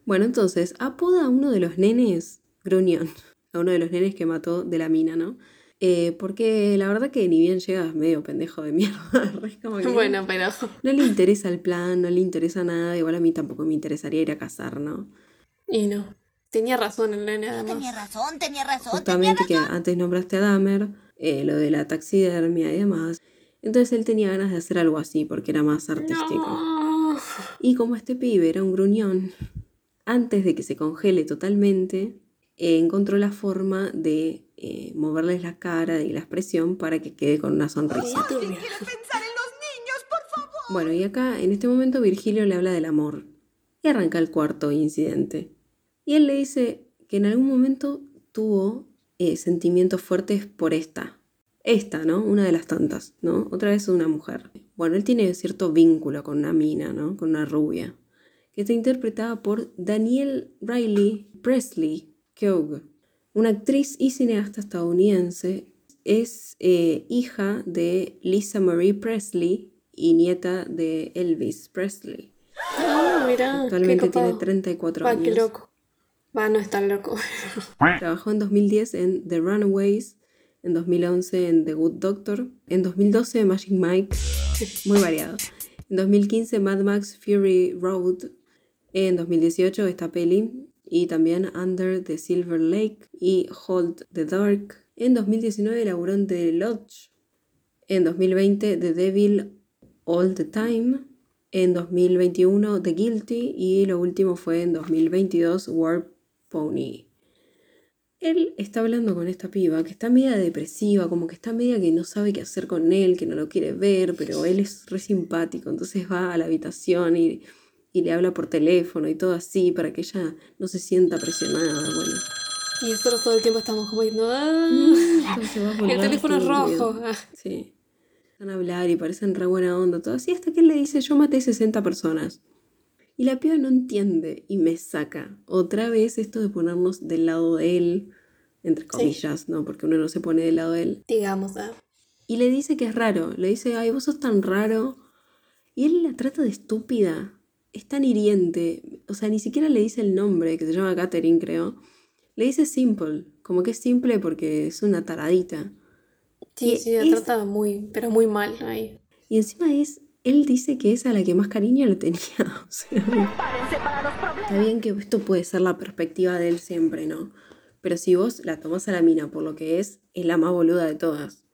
Bueno, entonces apoda a uno de los nenes Gruñón, a uno de los nenes que mató de la mina, ¿no? Eh, porque la verdad que ni bien llegas medio pendejo de mierda. bueno, pero. No le interesa el plan, no le interesa nada. Igual a mí tampoco me interesaría ir a cazar, ¿no? Y no. Tenía razón el nene, además. Tenía razón, tenía razón. Justamente que antes nombraste a Dahmer, eh, lo de la taxidermia y demás. Entonces él tenía ganas de hacer algo así porque era más artístico. Y como este pibe era un gruñón, antes de que se congele totalmente, eh, encontró la forma de eh, moverles la cara y la expresión para que quede con una sonrisa. Bueno, y acá en este momento Virgilio le habla del amor y arranca el cuarto incidente. Y él le dice que en algún momento tuvo eh, sentimientos fuertes por esta. Esta, ¿no? Una de las tantas, ¿no? Otra vez una mujer. Bueno, él tiene cierto vínculo con una mina, ¿no? Con una rubia. Que está interpretada por Daniel Riley Presley Keogh una actriz y cineasta estadounidense, es eh, hija de Lisa Marie Presley y nieta de Elvis Presley. Ah, mira. Actualmente tiene 34 Va, años. qué loco. Va, no es tan loco. Trabajó en 2010 en The Runaways, en 2011 en The Good Doctor, en 2012 Magic Mike, muy variado. En 2015 Mad Max Fury Road, en 2018 esta peli, y también Under the Silver Lake y Hold the Dark. En 2019 laburó en The Lodge. En 2020 The Devil All the Time. En 2021 The Guilty y lo último fue en 2022 War Pony. Él está hablando con esta piba que está media depresiva, como que está media que no sabe qué hacer con él, que no lo quiere ver, pero él es re simpático, entonces va a la habitación y y le habla por teléfono y todo así para que ella no se sienta presionada, bueno. Y nosotros todo el tiempo estamos como diciendo, ¡Ah! el teléfono es rojo. Sí. Van a hablar y parecen re buena onda, todo así, hasta que él le dice, yo maté 60 personas. Y la piba no entiende y me saca. Otra vez esto de ponernos del lado de él, entre comillas, ¿no? Porque uno no se pone del lado de él. Digamos, ¿eh? Y le dice que es raro. Le dice, ay, vos sos tan raro. Y él la trata de estúpida es tan hiriente, o sea, ni siquiera le dice el nombre, que se llama Catherine, creo. Le dice simple, como que es simple porque es una taradita. Sí, sí, la trata muy, pero muy mal ahí. Y encima es, él dice que es a la que más cariño le tenía. O sea, está bien que esto puede ser la perspectiva de él siempre, ¿no? Pero si vos la tomás a la mina por lo que es, es la más boluda de todas.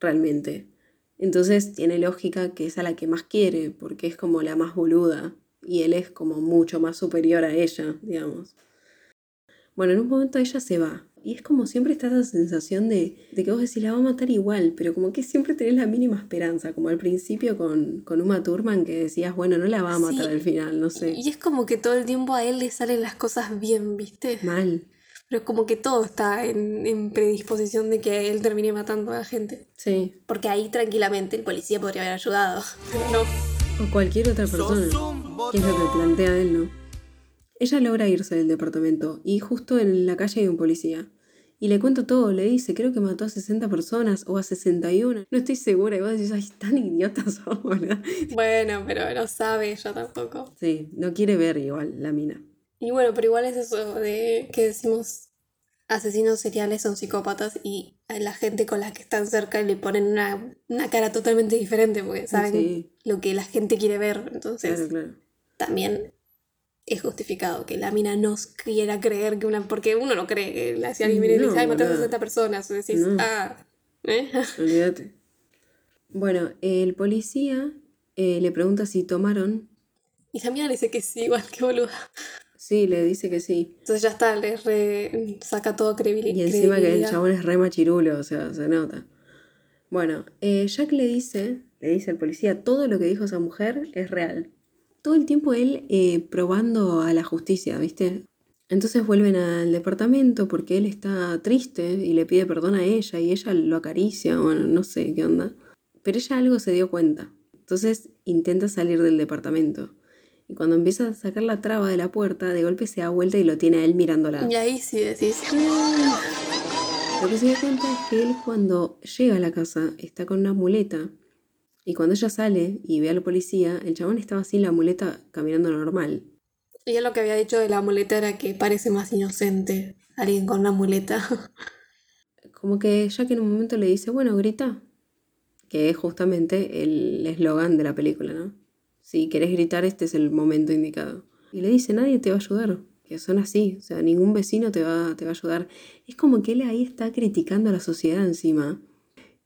Realmente. Entonces tiene lógica que es a la que más quiere, porque es como la más boluda y él es como mucho más superior a ella, digamos. Bueno, en un momento ella se va y es como siempre está esa sensación de, que vos decís la va a matar igual, pero como que siempre tenés la mínima esperanza, como al principio con, con Uma Thurman que decías, bueno, no la va a matar al final, no sé. Y es como que todo el tiempo a él le salen las cosas bien, ¿viste? Mal. Pero como que todo está en, predisposición de que él termine matando a la gente. Sí. Porque ahí tranquilamente el policía podría haber ayudado. no. O cualquier otra persona. Que es lo que plantea él, ¿no? Ella logra irse del departamento y justo en la calle hay un policía. Y le cuento todo, le dice, creo que mató a 60 personas o a 61. No estoy segura. Y vos decís, ay, tan idiotas ¿verdad? Bueno, pero no sabe ella tampoco. Sí, no quiere ver igual la mina. Y bueno, pero igual es eso de que decimos asesinos seriales son psicópatas y a la gente con la que están cerca le ponen una, cara totalmente diferente porque saben lo que la gente quiere ver. Entonces, también es justificado que la mina no quiera creer que una. Porque uno no cree que la, si alguien viene y dice, ay, maté a 60 personas, o decís, ah, ¿eh? Olvídate. Bueno, el policía eh, le pregunta si tomaron. Y la mina le dice que sí, igual que boluda. Sí, le dice que sí. Entonces ya está, le re- saca todo credibil- Y encima que el credibilidad. chabón es re machirulo, o sea, se nota. Bueno, eh, Jack le dice, le dice al policía, todo lo que dijo esa mujer es real. Todo el tiempo él eh, probando a la justicia, ¿viste? Entonces vuelven al departamento porque él está triste y le pide perdón a ella y ella lo acaricia, bueno, no sé qué onda. Pero ella algo se dio cuenta. Entonces intenta salir del departamento. Y cuando empieza a sacar la traba de la puerta, de golpe se da vuelta y lo tiene a él mirándola. Y ahí sí decís, Lo que se da cuenta es que él cuando llega a la casa está con una muleta y cuando ella sale y ve al policía, el chabón estaba sin la muleta caminando normal. Y él lo que había dicho de la muleta era que parece más inocente alguien con una muleta. Como que Jack en un momento le dice, bueno, grita, que es justamente el eslogan de la película, ¿no? Si querés gritar, este es el momento indicado. Y le dice, nadie te va a ayudar, que son así, o sea, ningún vecino te va, te va a ayudar. Es como que él ahí está criticando a la sociedad encima.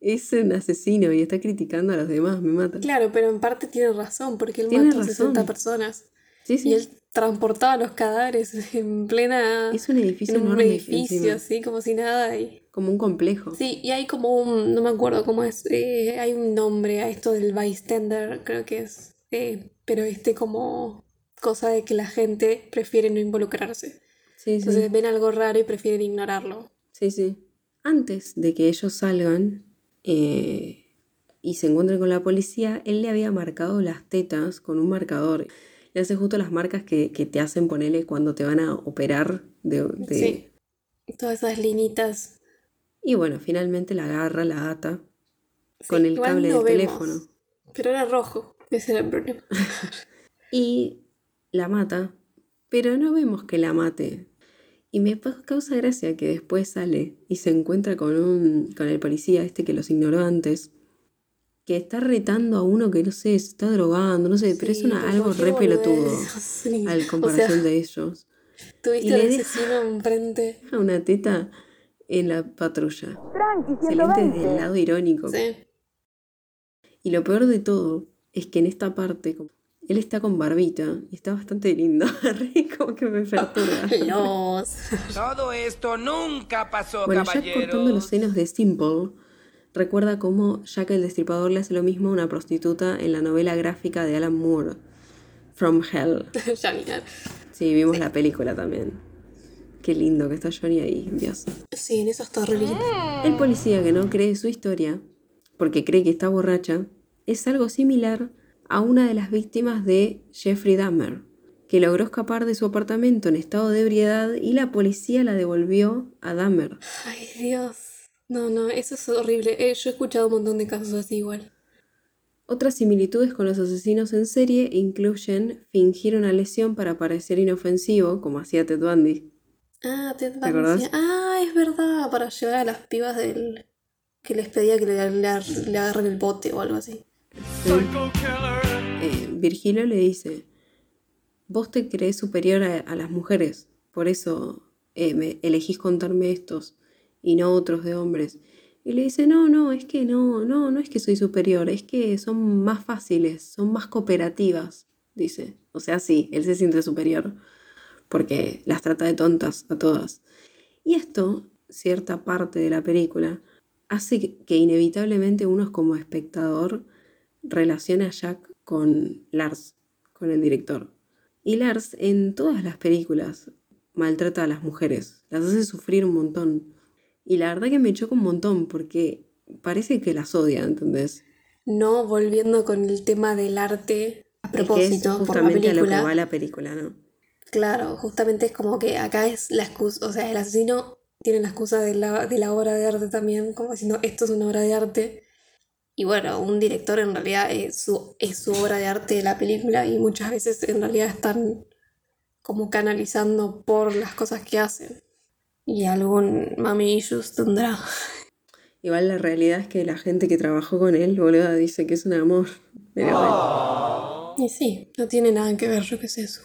Es un asesino y está criticando a los demás, me mata. claro, pero en parte tiene razón, porque él Tiene mató a razón. 60 personas. Sí, sí. Y él transportaba los cadáveres en plena... Es un edificio en un enorme edificio, encima. así como si nada. Y... Como un complejo. Sí, y hay como un, no me acuerdo cómo es, eh, hay un nombre a esto del bystander, creo que es, eh, pero este como cosa de que la gente prefiere no involucrarse. Sí, sí. Entonces ven algo raro y prefieren ignorarlo. Sí, sí. Antes de que ellos salgan eh, y se encuentren con la policía, él le había marcado las tetas con un marcador. Le hace justo las marcas que, que te hacen ponerle cuando te van a operar de, de- Sí. Todas esas linitas. Y bueno, finalmente la agarra, la ata con el cable no del vemos, teléfono. Pero era rojo, ese era el problema. y la mata, pero no vemos que la mate. Y me causa gracia que después sale y se encuentra con un con el policía este que los ignoró antes, que está retando a uno que no sé, se está drogando, no sé, pero es Sí, una, algo ¿por qué re pelotudo? Sí, al o comparación sea, de ellos. Tuviste y al le deja- asesino enfrente. A una teta en la patrulla. Excelente desde el lado irónico. Sí. Y lo peor de todo es que en esta parte, él está con barbita y está bastante lindo. Como que me perturba. Los. Todo esto nunca pasó, Bueno, Jack cortando los senos de Simple recuerda cómo Jack el Destripador le hace lo mismo a una prostituta en la novela gráfica de Alan Moore, From Hell. Sí, vimos la película también. Qué lindo que está Johnny ahí, Dios. Sí, en eso está re lindo. El policía que no cree su historia, porque cree que está borracha, es algo similar a una de las víctimas de Jeffrey Dahmer, que logró escapar de su apartamento en estado de ebriedad y la policía la devolvió a Dahmer. Ay, Dios. No, no, eso es horrible. Eh, yo he escuchado un montón de casos así igual. Otras similitudes con los asesinos en serie incluyen fingir una lesión para parecer inofensivo, como hacía Ted Bundy. Ah, Ted Bundy. acordás? sí. Ah, es verdad, para llevar a las pibas del... que les pedía que le, le, le agarren el bote o algo así. Virgilio le dice, vos te crees superior a, las mujeres, por eso eh, elegís contarme estos y no otros de hombres. Y le dice, no, no, es que no, no, no es que soy superior, es que son más fáciles, son más cooperativas, dice. O sea, sí, él se siente superior porque las trata de tontas a todas. Y esto, cierta parte de la película, hace que- que inevitablemente uno como espectador relacione a Jack con Lars, con el director. Y Lars en todas las películas maltrata a las mujeres, las hace sufrir un montón. Y la verdad que me choca un montón porque parece que las odia, ¿entendés? No volviendo con el tema del arte a Es que es propósito por la justamente a lo que va la película, ¿no? Claro, justamente es como que acá es la excusa, o sea, el asesino tiene la excusa de la, de la obra de arte también, como diciendo, esto es una obra de arte. Y bueno, un director en realidad es su, es su obra de arte de la película y muchas veces en realidad están como canalizando por las cosas que hacen. Y algún mami issues tendrá. Igual la realidad es que la gente que trabajó con él, boluda, dice que es un amor. Pero bueno. Y sí, no tiene nada que ver, yo qué sé eso.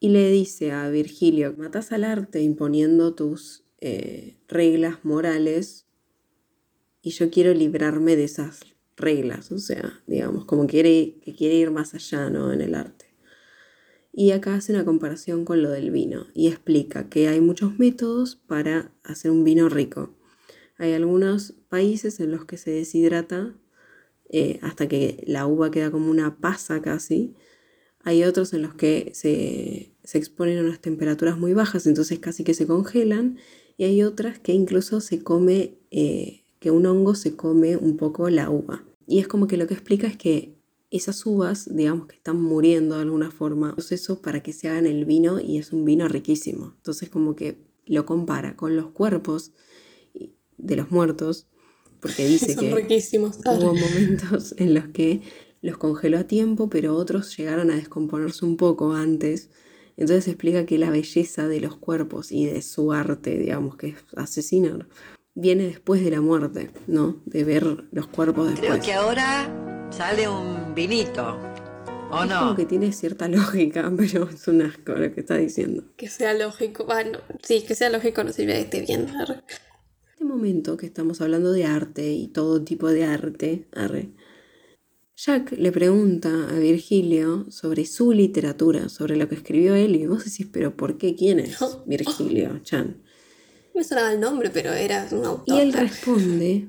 Y le dice a Virgilio, matas al arte imponiendo tus eh, reglas morales y yo quiero librarme de esas reglas, o sea, digamos, como quiere, que quiere ir más allá, ¿no? En el arte. Y acá hace una comparación con lo del vino y explica que hay muchos métodos para hacer un vino rico. Hay algunos países en los que se deshidrata eh, hasta que la uva queda como una pasa casi. Hay otros en los que se, se exponen a unas temperaturas muy bajas, entonces casi que se congelan. Y hay otras que incluso se come, eh, que un hongo se come un poco la uva. Y es como que lo que explica es que esas uvas, digamos que están muriendo de alguna forma, proceso para que se hagan el vino y es un vino riquísimo. Entonces como que lo compara con los cuerpos de los muertos, porque dice Son que riquísimos. hubo momentos en los que los congeló a tiempo, pero otros llegaron a descomponerse un poco antes. Entonces explica que la belleza de los cuerpos y de su arte, digamos que es asesinar, viene después de la muerte, ¿no? De ver los cuerpos después. Creo que ahora sale un vinito. ¿O es no? como que tiene cierta lógica, pero es un asco lo que está diciendo. Que sea lógico. Bueno, sí, que sea lógico no sirve que esté bien. arre. este momento que estamos hablando de arte y todo tipo de arte, arre, Jack le pregunta a Virgilio sobre su literatura, sobre lo que escribió él, y vos decís, pero ¿por qué? ¿Quién es Virgilio Chan? Me sonaba el nombre, pero era un autor. Y él responde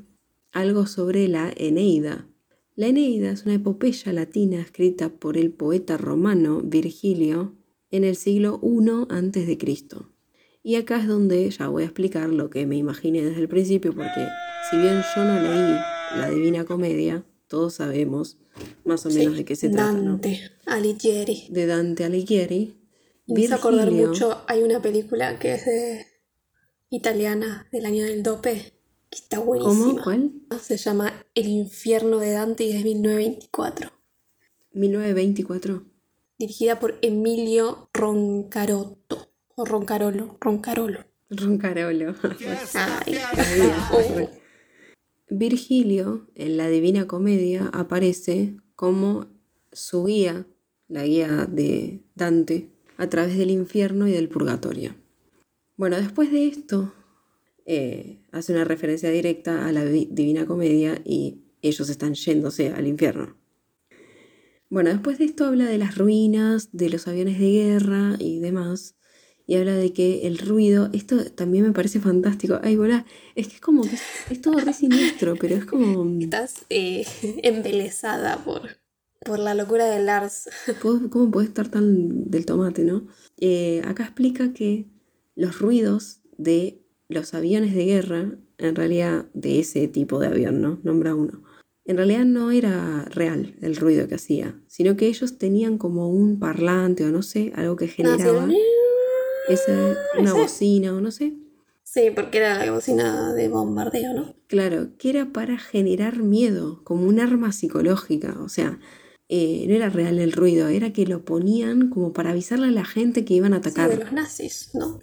algo sobre la Eneida. La Eneida es una epopeya latina escrita por el poeta romano Virgilio en el siglo I a.C. Y acá es donde ya voy a explicar lo que me imaginé desde el principio, porque si bien yo no leí la Divina Comedia, todos sabemos más o menos de qué se trata, ¿no? Dante Alighieri. De Dante Alighieri. Me hizo acordar mucho, hay una película que es de italiana del año del dope, que está buenísima. ¿Cómo? ¿Cuál? Se llama El infierno de Dante y es de 1924. 1924. Dirigida por Emilio Roncarotto. O Roncarolo. Roncarolo. Roncarolo. Ay, Oh. Virgilio, en la Divina Comedia, aparece como su guía, la guía de Dante, a través del infierno y del purgatorio. Bueno, después de esto, eh, hace una referencia directa a la Vi- Divina Comedia y ellos están yéndose al infierno. Bueno, después de esto habla de las ruinas, de los aviones de guerra y demás. Y habla de que el ruido, esto también me parece fantástico. Ay, volá, es que es como que es, es todo re siniestro, pero es como. Estás eh, embelesada por, por la locura de Lars. ¿Cómo, cómo puede estar tan del tomate, no? Eh, acá explica que los ruidos de los aviones de guerra, en realidad de ese tipo de avión, ¿no? Nombra uno. En realidad no era real el ruido que hacía, sino que ellos tenían como un parlante o no sé, algo que generaba esa, una bocina o no sé. Sí, porque era la bocina de bombardeo, ¿no? Claro, que era para generar miedo, como un arma psicológica. O sea, eh, no era real el ruido, era que lo ponían como para avisarle a la gente que iban a Sí, atacar. de los nazis, ¿no?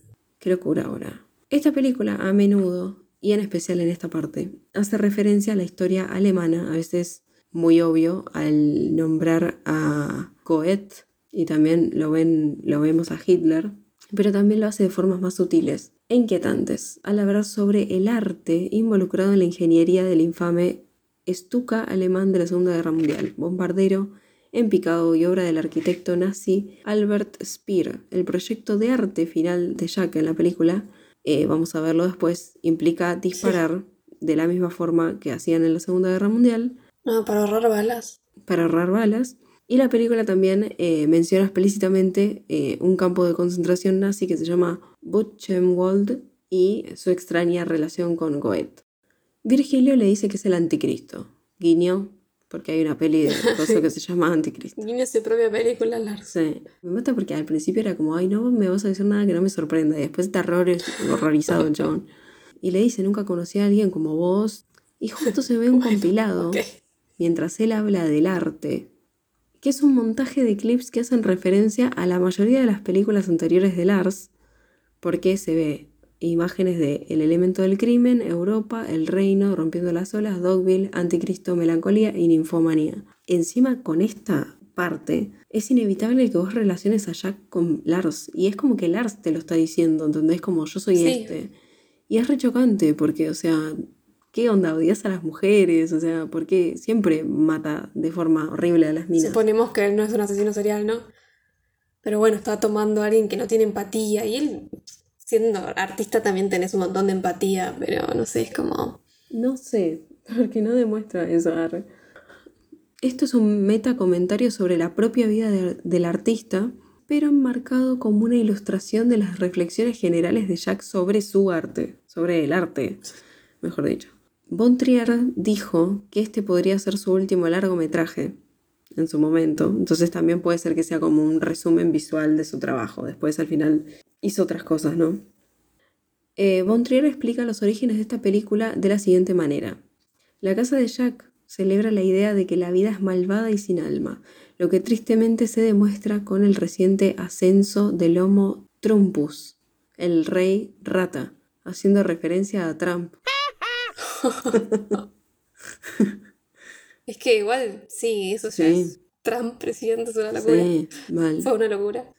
Qué ahora. Esta película a menudo, y en especial en esta parte, hace referencia a la historia alemana, a veces muy obvio, al nombrar a Goethe, y también lo, ven, lo vemos a Hitler, pero también lo hace de formas más sutiles e inquietantes, al hablar sobre el arte involucrado en la ingeniería del infame Stuka alemán de la Segunda Guerra Mundial, bombardero en picado y obra del arquitecto nazi Albert Speer. El proyecto de arte final de Jack en la película, eh, vamos a verlo después, implica disparar de la misma forma que hacían en la Segunda Guerra Mundial No, para ahorrar balas. para ahorrar balas. Y la película también eh, menciona explícitamente eh, un campo de concentración nazi que se llama Buchenwald y su extraña relación con Goethe. Virgilio le dice que es el anticristo. Guiño, porque hay una peli de cosa que se llama Anticristo. Tiene su propia película, Lars. Sí. Me mata porque al principio era como, ay, no me vas a decir nada que no me sorprenda. Y después está horror- horrorizado el chabón. Y le dice, nunca conocí a alguien como vos. Y justo se ve un compilado mientras él habla del arte, que es un montaje de clips que hacen referencia a la mayoría de las películas anteriores de Lars, porque se ve imágenes de El elemento del crimen, Europa, El reino, Rompiendo las olas, Dogville, Anticristo, Melancolía y Ninfomanía. Encima con esta parte es inevitable que vos relaciones a Jack con Lars y es como que Lars te lo está diciendo, ¿entendés? Como yo soy Sí. este. Y es re chocante porque, o sea, ¿qué onda? ¿Odias a las mujeres? O sea, ¿por qué siempre mata de forma horrible a las minas? Suponemos que él no es un asesino serial, ¿no? Pero bueno, está tomando a alguien que no tiene empatía y él, siendo artista, también tenés un montón de empatía, pero no sé, es como... No sé, porque no demuestra eso. Esto es un meta comentario sobre la propia vida de- del artista, pero enmarcado como una ilustración de las reflexiones generales de Jack sobre su arte, sobre el arte, mejor dicho. Von Trier dijo que este podría ser su último largometraje en su momento, entonces también puede ser que sea como un resumen visual de su trabajo. Después al final hizo otras cosas, ¿no? Eh, Von Trier explica los orígenes de esta película de la siguiente manera. La casa de Jack celebra la idea de que la vida es malvada y sin alma, lo que tristemente se demuestra con el reciente ascenso del Homo Trumpus, el rey rata, haciendo referencia a Trump. Es que igual, sí, eso ya Sí. es Trump presidente, es una locura. Sí, mal. Fue una locura.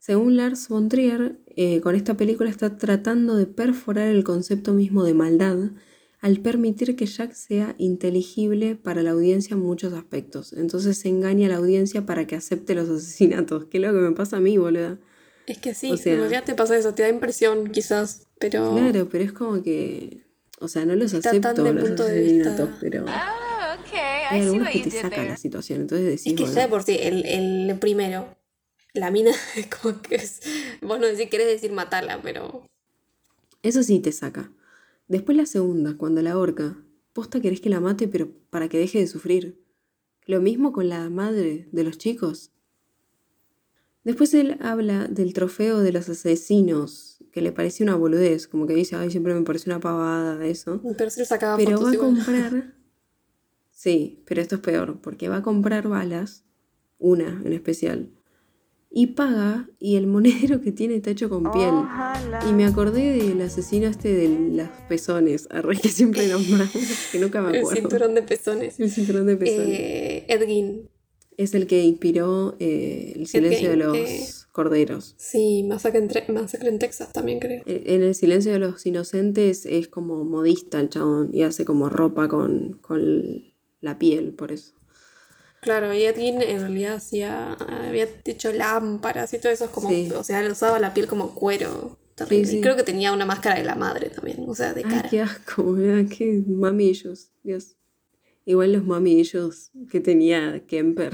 Según Lars von Trier, eh, con esta película está tratando de perforar el concepto mismo de maldad al permitir que Jack sea inteligible para la audiencia en muchos aspectos. Entonces se engaña a la audiencia para que acepte los asesinatos, que es lo que me pasa a mí, boluda. Es que sí, O sea- en realidad te pasa eso, te da impresión quizás, pero... Claro, pero es como que... O sea, no los Está acepto de los punto de asesinatos, vista- pero Oh, okay. hay algunos que te sacan la situación. Entonces decís, Es que bueno, ya de por sí, el, el primero, la mina es como que es... Vos no decís, querés decir matarla, pero... Eso sí te saca. Después la segunda, cuando la ahorca, posta querés que la mate, pero para que deje de sufrir. Lo mismo con la madre de los chicos. Después él habla del trofeo de los asesinos, que le pareció una boludez, como que dice, ay, siempre me pareció una pavada eso. Pero sí le sacaba Pero fotos va a igual. comprar. Sí, pero esto es peor, porque va a comprar balas, una en especial, y paga, y el monedero que tiene está hecho con piel. Y me acordé del asesino este de los pezones, arre, que siempre nombramos, que nunca me El acuerdo. cinturón de pezones. El cinturón de pezones. Eh, Ed Gein. es el que inspiró eh, el silencio de los eh. corderos. Sí, masacre en, masacre en Texas también creo. Eh, En el silencio de los inocentes es como modista el chabón y hace como ropa con, con la piel, por eso. Claro, y Ed Gein en realidad hacía, había hecho lámparas y todo eso es como, Sí. o sea, le usaba la piel como cuero. Sí, creo que tenía una máscara de la madre también, o sea, de Ay, cara. qué asco, boludo, qué mamillos, Dios. Igual los mamillos que tenía Kemper.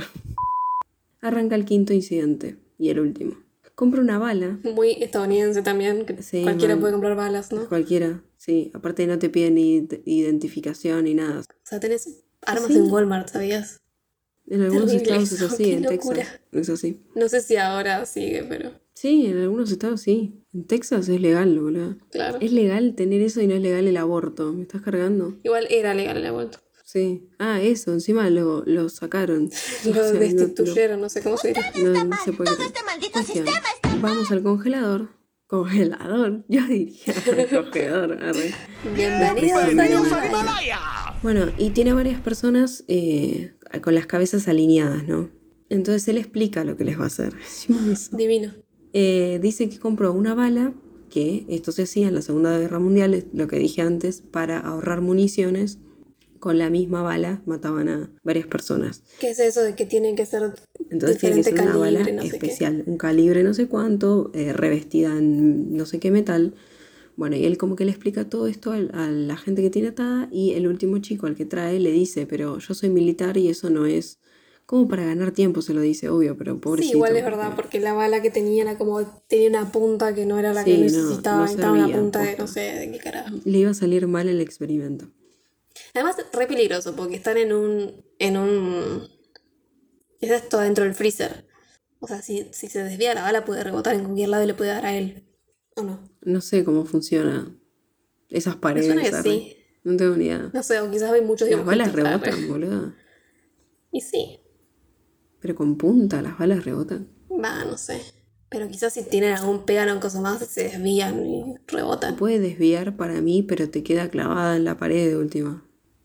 Arranca el quinto incidente y el último. Compra una bala, Muy estadounidense también, que Sí, cualquiera man. puede comprar balas, ¿no? O cualquiera, sí. Aparte no te piden ni id- identificación ni nada. sea, tenés armas en Walmart, ¿sabías? En algunos Terrible estados es así, en Texas locura. es así. No sé si ahora sigue, pero Sí, en algunos estados sí. En Texas es legal, boludo. claro. Es legal tener eso y no es legal el aborto. ¿Me estás cargando? Igual era legal el aborto. Sí. Ah, eso, encima lo, lo sacaron. O Lo sea, destituyeron, no sé cómo se dice. No, no se puede creer. Cuestión. Vamos al congelador. Congelador, yo diría. congelador, arre. Bienvenidos a Bienvenido. Himalaya. Himalaya. Bueno, y tiene varias personas eh, con las cabezas alineadas, ¿no? Entonces él explica lo que les va a hacer. Divino. Eh, dice que compró una bala, que esto se hacía en la Segunda Guerra Mundial, lo que dije antes, para ahorrar municiones. Con la misma bala mataban a varias personas. ¿Qué es eso de que tienen que ser Entonces tiene que ser una bala calibre, no sé qué? especial, un calibre no sé cuánto, eh, revestida en no sé qué metal. Bueno, y él como que le explica todo esto al- a, la gente que tiene atada y el último chico al que trae le dice, pero yo soy militar y eso no es como para ganar tiempo, se lo dice, obvio, pero pobrecito. Sí, igual es verdad, porque la bala que tenía era como, tenía una punta que no era la Sí, que necesitaba, no necesitaba una punta de no sé de qué carajo. Le iba a salir mal el experimento. Además, re peligroso, porque están en un, en un, es esto dentro del freezer. O sea, si, si se desvía la bala puede rebotar en cualquier lado y le puede dar a él. ¿O no? No sé cómo funciona esas paredes. suena que arre. sí. No tengo ni idea. No sé, o quizás hay muchos Las balas rebotan, boludo. Y sí, Pero con punta, las balas rebotan. va, no sé. Pero quizás si tienen algún pegano o cosa más, se desvían y rebotan. Puede desviar para mí, pero te queda clavada en la pared de última.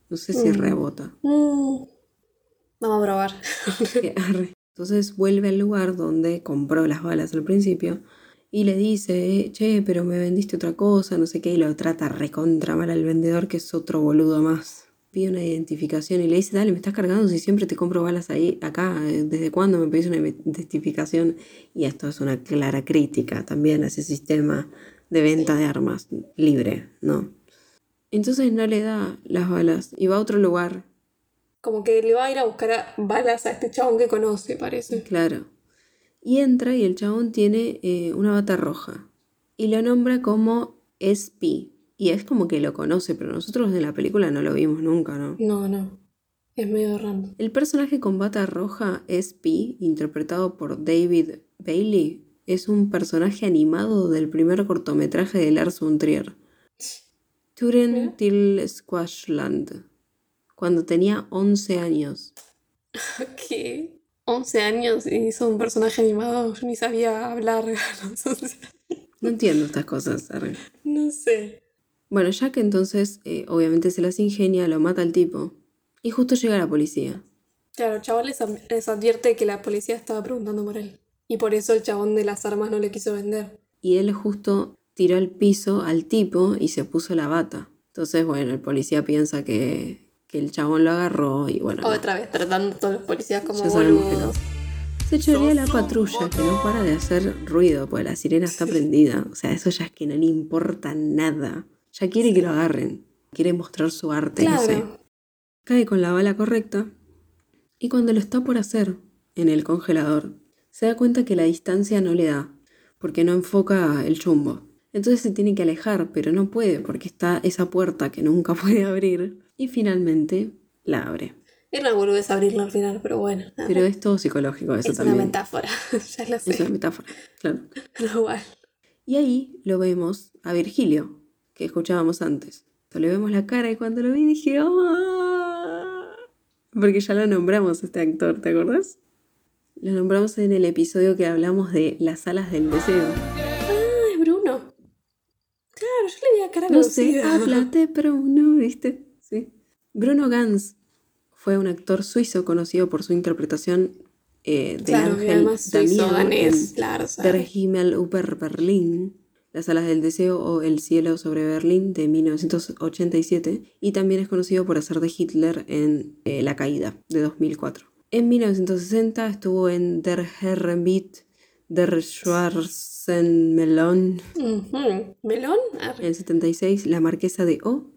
No sé si rebota. Mm. Vamos a probar. Entonces vuelve al lugar donde compró las balas al principio y le dice, che, pero me vendiste otra cosa, no sé qué, y lo trata recontra mal al vendedor, que es otro boludo más. Pide una identificación y le dice, dale, me estás cargando si siempre te compro balas ahí, acá, ¿desde cuándo me pedís una identificación? Y esto es una clara crítica también a ese sistema de venta de armas libre, ¿no? Entonces no le da las balas y va a otro lugar. Como que le va a ir a buscar balas a este chabón que conoce, parece. Claro. Y entra y el chabón tiene eh, una bata roja. Y lo nombra como SP. Y es como que lo conoce, pero nosotros en la película no lo vimos nunca, ¿no? No, no. Es medio random. El personaje con bata roja, SP, interpretado por David Bailey, es un personaje animado del primer cortometraje de Lars von Trier. Turen till Squashland, cuando tenía 11 años. ¿Qué? 11 años y hizo un personaje animado. Yo ni sabía hablar No entiendo estas cosas. No sé. Bueno, Jack entonces eh, obviamente se las ingenia, lo mata al tipo. Y justo llega la policía. Claro, el chabón les, les advierte que la policía estaba preguntando por él. Y por eso el chabón de las armas no le quiso vender. Y él justo tiró al piso al tipo y se puso la bata. Entonces, bueno, el policía piensa que, que el chabón lo agarró y bueno. Otra vez, tratando a todos los policías como boludos. Se chorea la patrulla que no para de hacer ruido, porque la sirena está prendida. O sea, eso ya es que no le importa nada. Ya quiere que lo agarren. Quiere mostrar su arte, no sé. Cae con la bala correcta. Y cuando lo está por hacer, en el congelador, se da cuenta que la distancia no le da, porque no enfoca el chumbo. Entonces se tiene que alejar, pero no puede porque está esa puerta que nunca puede abrir. Y finalmente la abre. Era volvés a abrirlo al final, pero bueno. Pero es todo psicológico eso es también. una metáfora, ya lo sé. Es una metáfora, claro. Igual. Y ahí lo vemos a Virgilio, que escuchábamos antes. Le vemos la cara y cuando lo vi dije, ¡ah! Porque ya lo nombramos este actor, ¿te acordás? Lo nombramos en el episodio que hablamos de las alas del deseo. Ah, es Bruno. Claro, yo le vi a cara No sé, háblate, Bruno, ¿viste? Bruno Gans fue un actor suizo conocido por su interpretación eh, del Claro, ángel Damián en claro. Der Himmel über Berlin, Las alas del deseo o El cielo sobre Berlín de 1987 y también es conocido por hacer de Hitler en eh, La caída de 2004. En 1960 estuvo en Der Herrenbeat, Der Schwarzenmelon, Ujú. ¿Melón? Arre. en el 76 La marquesa de O,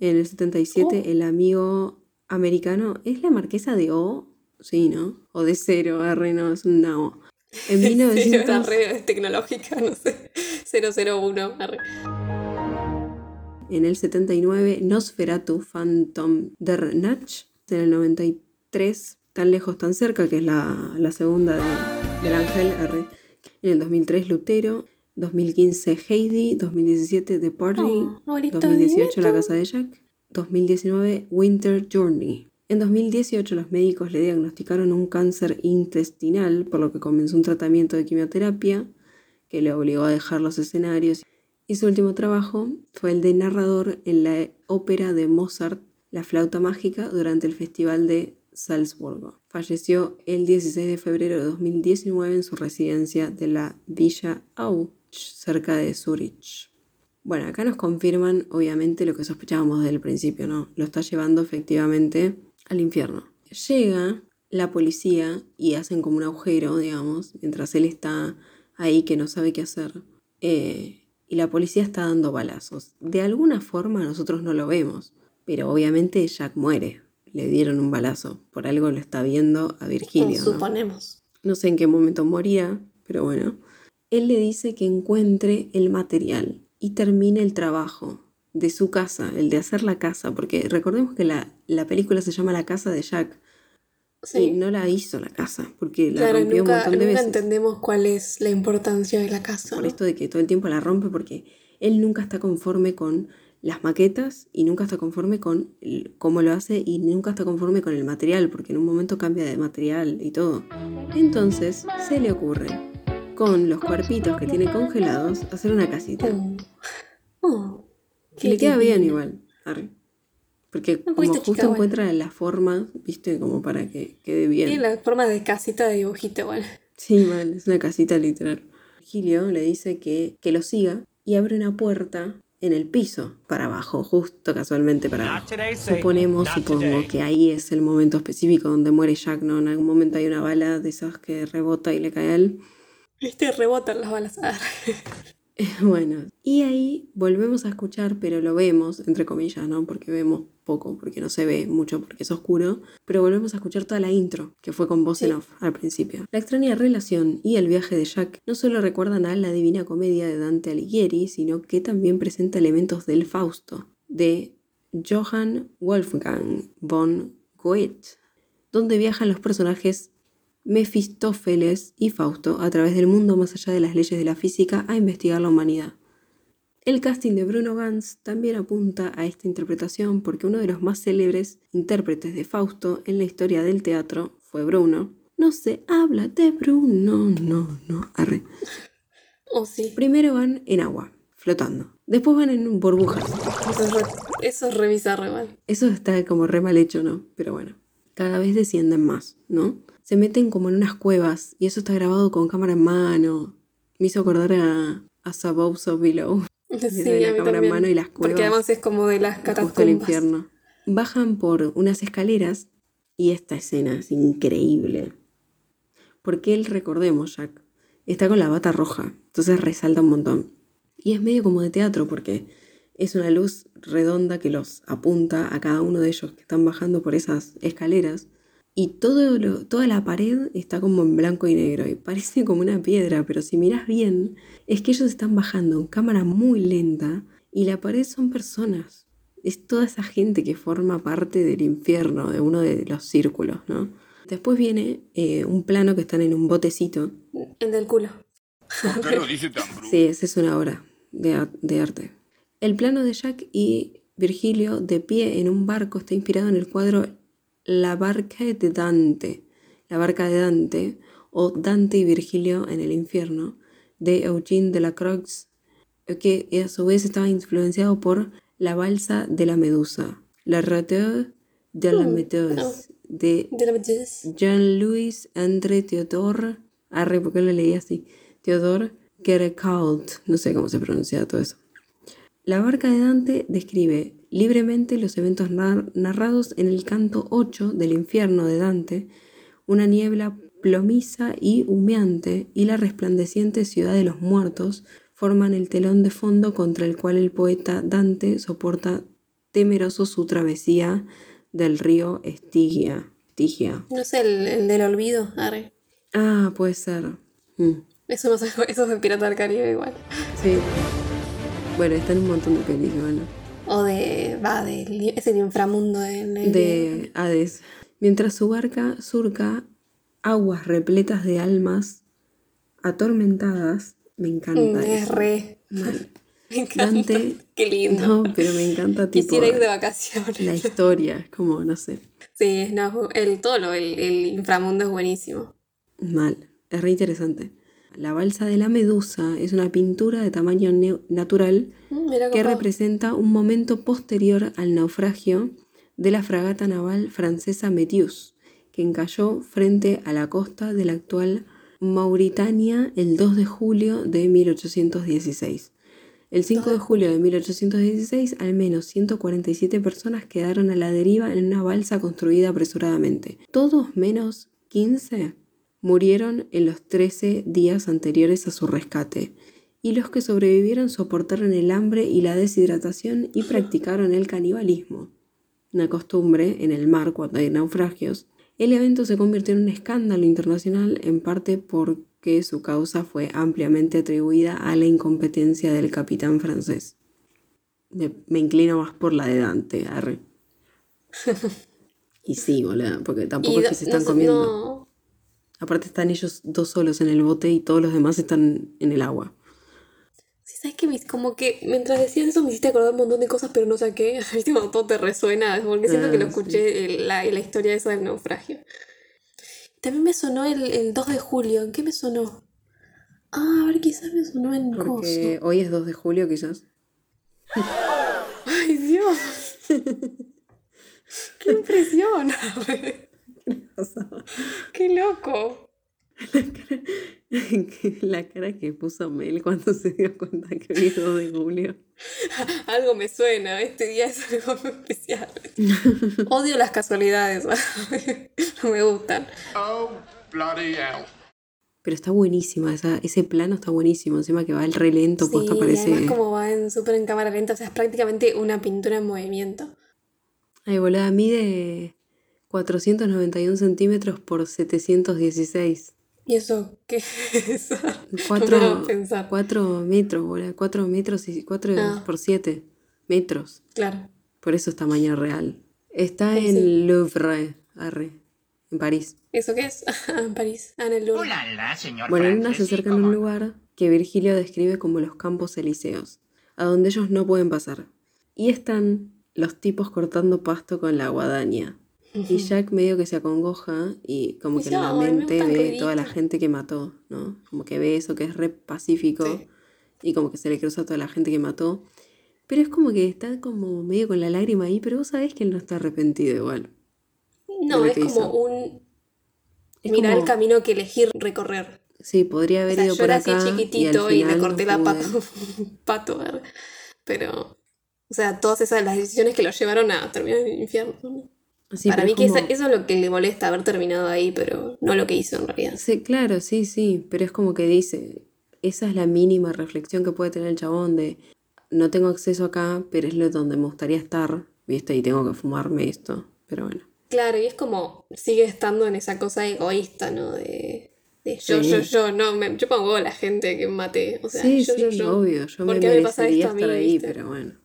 en el 77 El amigo americano, ¿es la marquesa de O? Sí, ¿no? O de cero, arre, no, es una O. En Sí, una 1900... red tecnológica, no sé. 001. arre. En el 79, Nosferatu Phantom der Nacht. En el 93, Tan lejos, tan cerca, que es la, la segunda de- del Ángel. arre. En el 2003, Lutero. 2015, Heidi. 2017, The Party. Oh, abuelito 2018, La. Casa de Jack. 2019, Winter Journey. En 2018 los médicos le diagnosticaron un cáncer intestinal, por lo que comenzó un tratamiento de quimioterapia que le obligó a dejar los escenarios. Y su último trabajo fue el de narrador en la ópera de Mozart, La flauta mágica, durante el Festival de Salzburgo. Falleció el 16 de febrero de 2019 en su residencia de la Villa Auch, cerca de Zurich. Bueno, acá nos confirman obviamente lo que sospechábamos desde el principio, ¿no? Lo está llevando efectivamente al infierno. Llega la policía y hacen como un agujero, digamos, mientras él está ahí que no sabe qué hacer. Eh, y la policía está dando balazos. De alguna forma nosotros no lo vemos, pero obviamente Jack muere. Le dieron un balazo. Por algo lo está viendo a Virgilio. ¿no? Suponemos. No sé en qué momento morirá, pero bueno. Él le dice que encuentre el material y termine el trabajo de su casa, el de hacer la casa, porque recordemos que la, la película se llama La casa de Jack y Sí. no la hizo la casa, porque la Claro, rompió nunca, un montón de nunca veces. entendemos cuál es la importancia de la casa. Por ¿no? esto de que todo el tiempo la rompe, porque él nunca está conforme con las maquetas y nunca está conforme con el- cómo lo hace y nunca está conforme con el material, porque en un momento cambia de material y todo. Entonces se le ocurre, con los cuerpitos que tiene congelados, hacer una casita. Oh. Oh, Que qué le queda bien igual. arre. Porque como justo chica, encuentra la forma, viste, como para que quede bien. Tiene la forma de casita de dibujito, bueno. Sí, mal, es una casita literal. Virgilio le dice que, que lo siga y abre una puerta en el piso, para abajo, justo casualmente para abajo. Suponemos, supongo que ahí es el momento específico donde muere Jack, ¿no? En algún momento hay una bala de esas que rebota y le cae a él. Este rebotan las balas. Bueno, y ahí volvemos a escuchar, pero lo vemos, entre comillas, ¿no? Porque vemos poco, porque no se ve mucho, porque es oscuro, pero volvemos a escuchar toda la intro, que fue con voz en off al principio. La extraña relación y el viaje de Jack no solo recuerdan a la Divina Comedia de Dante Alighieri, sino que también presenta elementos del Fausto, de Johann Wolfgang von Goethe, donde viajan los personajes Mefistófeles y Fausto a través del mundo más allá de las leyes de la física a investigar la humanidad. El casting de Bruno Gantz también apunta a esta interpretación porque uno de los más célebres intérpretes de Fausto en la historia del teatro fue Bruno. No se habla de Bruno, no, no, arre. Oh, sí. Primero van en agua, flotando. Después van en burbujas. Eso es re, eso es re bizarro, igual. Eso está como re mal hecho, ¿no? Pero bueno, cada vez descienden más, ¿no? Se meten como en unas cuevas y eso está grabado con cámara en mano. Me hizo acordar a, a Above So Below. Sí, de la cámara en mano y las cuevas. Porque además es como de las justo el catacumbas. infierno. Bajan por unas escaleras y esta escena es increíble. Porque él, recordemos, Jack, está con la bata roja, entonces resalta un montón. Y es medio como de teatro porque es una luz redonda que los apunta a cada uno de ellos que están bajando por esas escaleras. Y todo lo- toda la pared está como en blanco y negro y parece como una piedra, pero si miras bien, es que ellos están bajando en cámara muy lenta y la pared son personas. Es toda esa gente que forma parte del infierno, de uno de los círculos, ¿no? Después viene eh, un plano que están en un botecito. El del culo. ¿Por qué lo dice tan bruto? Sí, esa es una obra de arte. El plano de Jack y Virgilio de pie en un barco está inspirado en el cuadro La barca de Dante, la barca de Dante, o Dante y Virgilio en el infierno, de Eugene de la Croix, que a su vez estaba influenciado por La balsa de la medusa, La rateur de la Mm, méduse, no. de. Jean-Louis André Theodore, arre, porque lo leí así, Theodore Gerecault, no sé cómo se pronuncia todo eso. La barca de Dante describe libremente los eventos nar- narrados en el canto 8 del infierno de Dante, una niebla plomiza y humeante y la resplandeciente ciudad de los muertos forman el telón de fondo contra el cual el poeta Dante soporta temeroso su travesía del río Estigia. Estigia. No sé, el, el del olvido. Arre. Ah, puede ser. Mm, Eso no eso es de Pirata del Caribe igual. sí. Bueno, está en un montón de pelis, bueno. O de. Va, de. Es el inframundo de. de- De Hades. Mientras su barca surca aguas repletas de almas atormentadas, me encanta. Es eso. re. Mal. Me encanta. Dante. Qué lindo. No, pero me encanta tipo Quisiera ir de vacaciones. la historia, como, no sé, Sí, no, el todo lo, el, el inframundo es buenísimo. mal. Es re interesante. La balsa de la medusa es una pintura de tamaño natural Mm, Mira que representa un momento posterior al naufragio de la fragata naval francesa Métius, que encalló frente a la costa de la actual Mauritania el 2 de julio de 1816. El 5 de julio de 1816, al menos 147 personas quedaron a la deriva en una balsa construida apresuradamente. Todos menos 15 murieron en los 13 días anteriores a su rescate, y los que sobrevivieron soportaron el hambre y la deshidratación y practicaron el canibalismo, una costumbre en el mar cuando hay naufragios. El evento se convirtió en un escándalo internacional en parte porque su causa fue ampliamente atribuida a la incompetencia del capitán francés. Me, inclino más por la de Dante, arre. Y sí, boludo, porque tampoco Y es que se no están sé, comiendo. no. Aparte están ellos dos solos en el bote y todos los demás están en el agua. Sí, ¿sabes qué? Me- Como que mientras decías eso me hiciste acordar un montón de cosas, pero no sé qué. Cuando todo te resuena, porque siento que lo Ah, escuché la, la historia esa del naufragio. También me sonó el, el 2 de julio. ¿En qué me sonó? Ah, a ver, quizás me sonó en Porque coso. hoy es 2 de julio quizás. ¡Ay, Dios! ¡Qué impresión! ¡Qué loco! la cara que puso Mel cuando se dio cuenta que es 2 de julio. Algo me suena, este día es algo especial. Odio las casualidades, no me gustan. Oh, bloody hell. Pero está buenísima, esa, ese plano está buenísimo. Encima que va el re lento, Sí, posta y parece. además como va en súper en cámara lenta, o sea, es prácticamente una pintura en movimiento. Ay, boluda, mide 491 centímetros por 716. ¿Y eso qué es? Cuatro, No me hagas pensar. cuatro metros, boluda. 4 metros y 4 Ah. por 7 metros. Claro. Por eso es tamaño real. Está Sí, en sí. Louvre, arre, en París. ¿Eso qué es? en París. Ah, en el Louvre. Hola, señor Bueno, en una se Francis, ¿y acercan a un lugar que Virgilio describe como los campos elíseos, a donde ellos no pueden pasar. Y están los tipos cortando pasto con la guadaña. Y Jack medio que se acongoja y como que en la "Ay, me mente ve toda la ruidito". gente que mató, ¿no? Como que ve eso que es re pacífico Sí. y como que se le cruza a toda la gente que mató. Pero es como que está como medio con la lágrima ahí, pero vos sabés que él no está arrepentido igual. No, es como hizo. un... Es Mirar como- el camino que elegir recorrer. Sí, podría O haber sea, ido yo por era acá así y, chiquitito y, me final corté no la pude. pato, pero, o sea, todas esas las decisiones que lo llevaron a terminar en el infierno. Para mí es que como- eso es lo que le molesta haber terminado ahí, pero no lo que hizo en realidad. Sí, claro, sí, sí, pero es como que dice, esa es la mínima reflexión que puede tener el chabón de, no tengo acceso acá, pero es lo donde me gustaría estar, ¿viste? Y tengo que fumarme esto, pero bueno. Claro, y es como sigue estando en esa cosa egoísta, ¿no? De, de yo, Sí. yo, yo, no, me, yo pongo a la gente que maté, o sea, sí, yo, sí, yo, yo. obvio, yo ¿Por me qué me pasa merecería esto a mí, estar ahí, viste? pero bueno.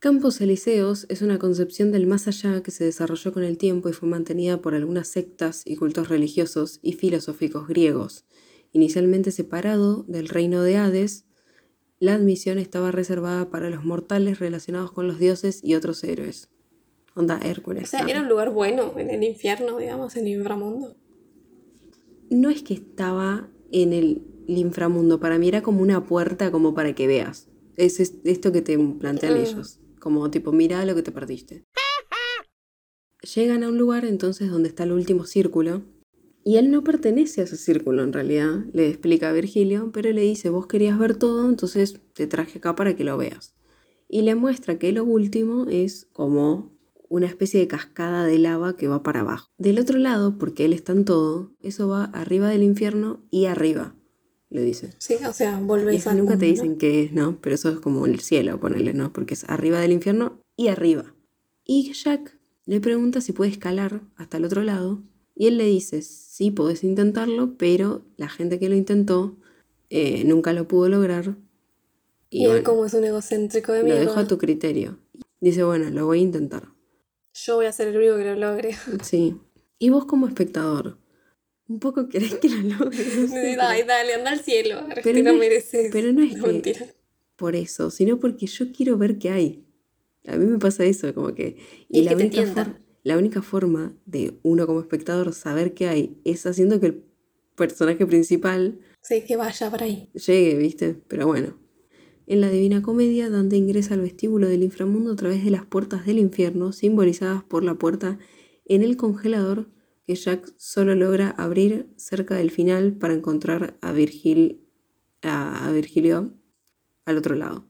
Campos Elíseos es una concepción del más allá que se desarrolló con el tiempo y fue mantenida por algunas sectas y cultos religiosos y filosóficos griegos. Inicialmente separado del reino de Hades, la admisión estaba reservada para los mortales relacionados con los dioses y otros héroes. Onda Hércules. O sea, era un lugar bueno en el infierno, digamos, en el inframundo. No es que estaba en el inframundo, para mí era como una puerta como para que veas. Es, es- esto que te plantean Mm. ellos. Como tipo, mira lo que te perdiste. Llegan a un lugar entonces donde está el último círculo. Y él no pertenece a ese círculo en realidad, le explica a Virgilio, pero le dice, vos querías ver todo, entonces te traje acá para que lo veas. Y le muestra que lo último es como una especie de cascada de lava que va para abajo. Del otro lado, porque él está en todo, eso va arriba del infierno y arriba, le dice. Sí, o sea, eso al nunca te dicen qué es, ¿no? Pero eso es como el cielo, ponele, ¿no? Porque es arriba del infierno y arriba. Y Jack le pregunta si puede escalar hasta el otro lado. Y él le dice, sí, podés intentarlo, pero la gente que lo intentó eh, nunca lo pudo lograr. Y, Y, él bueno, como es un egocéntrico de lo mierda. dejo a tu criterio. Dice, bueno, lo voy a intentar. Yo voy a ser el único que lo logre. Sí. Y vos como espectador, un poco querés que lo logres. No sé, Ay, dale, anda al cielo. Pero no mereces. pero no es que- mentira. por eso, sino porque yo quiero ver qué hay. A mí me pasa eso, como que... Y, Y la, que única tienta. for- la única forma de uno como espectador saber qué hay es haciendo que el personaje principal Sí, que vaya por ahí. llegue, ¿viste? Pero bueno. En la Divina Comedia, Dante ingresa al vestíbulo del inframundo a través de las puertas del infierno, simbolizadas por la puerta en el congelador que Jack solo logra abrir cerca del final para encontrar a, Virgil, a, a Virgilio al otro lado.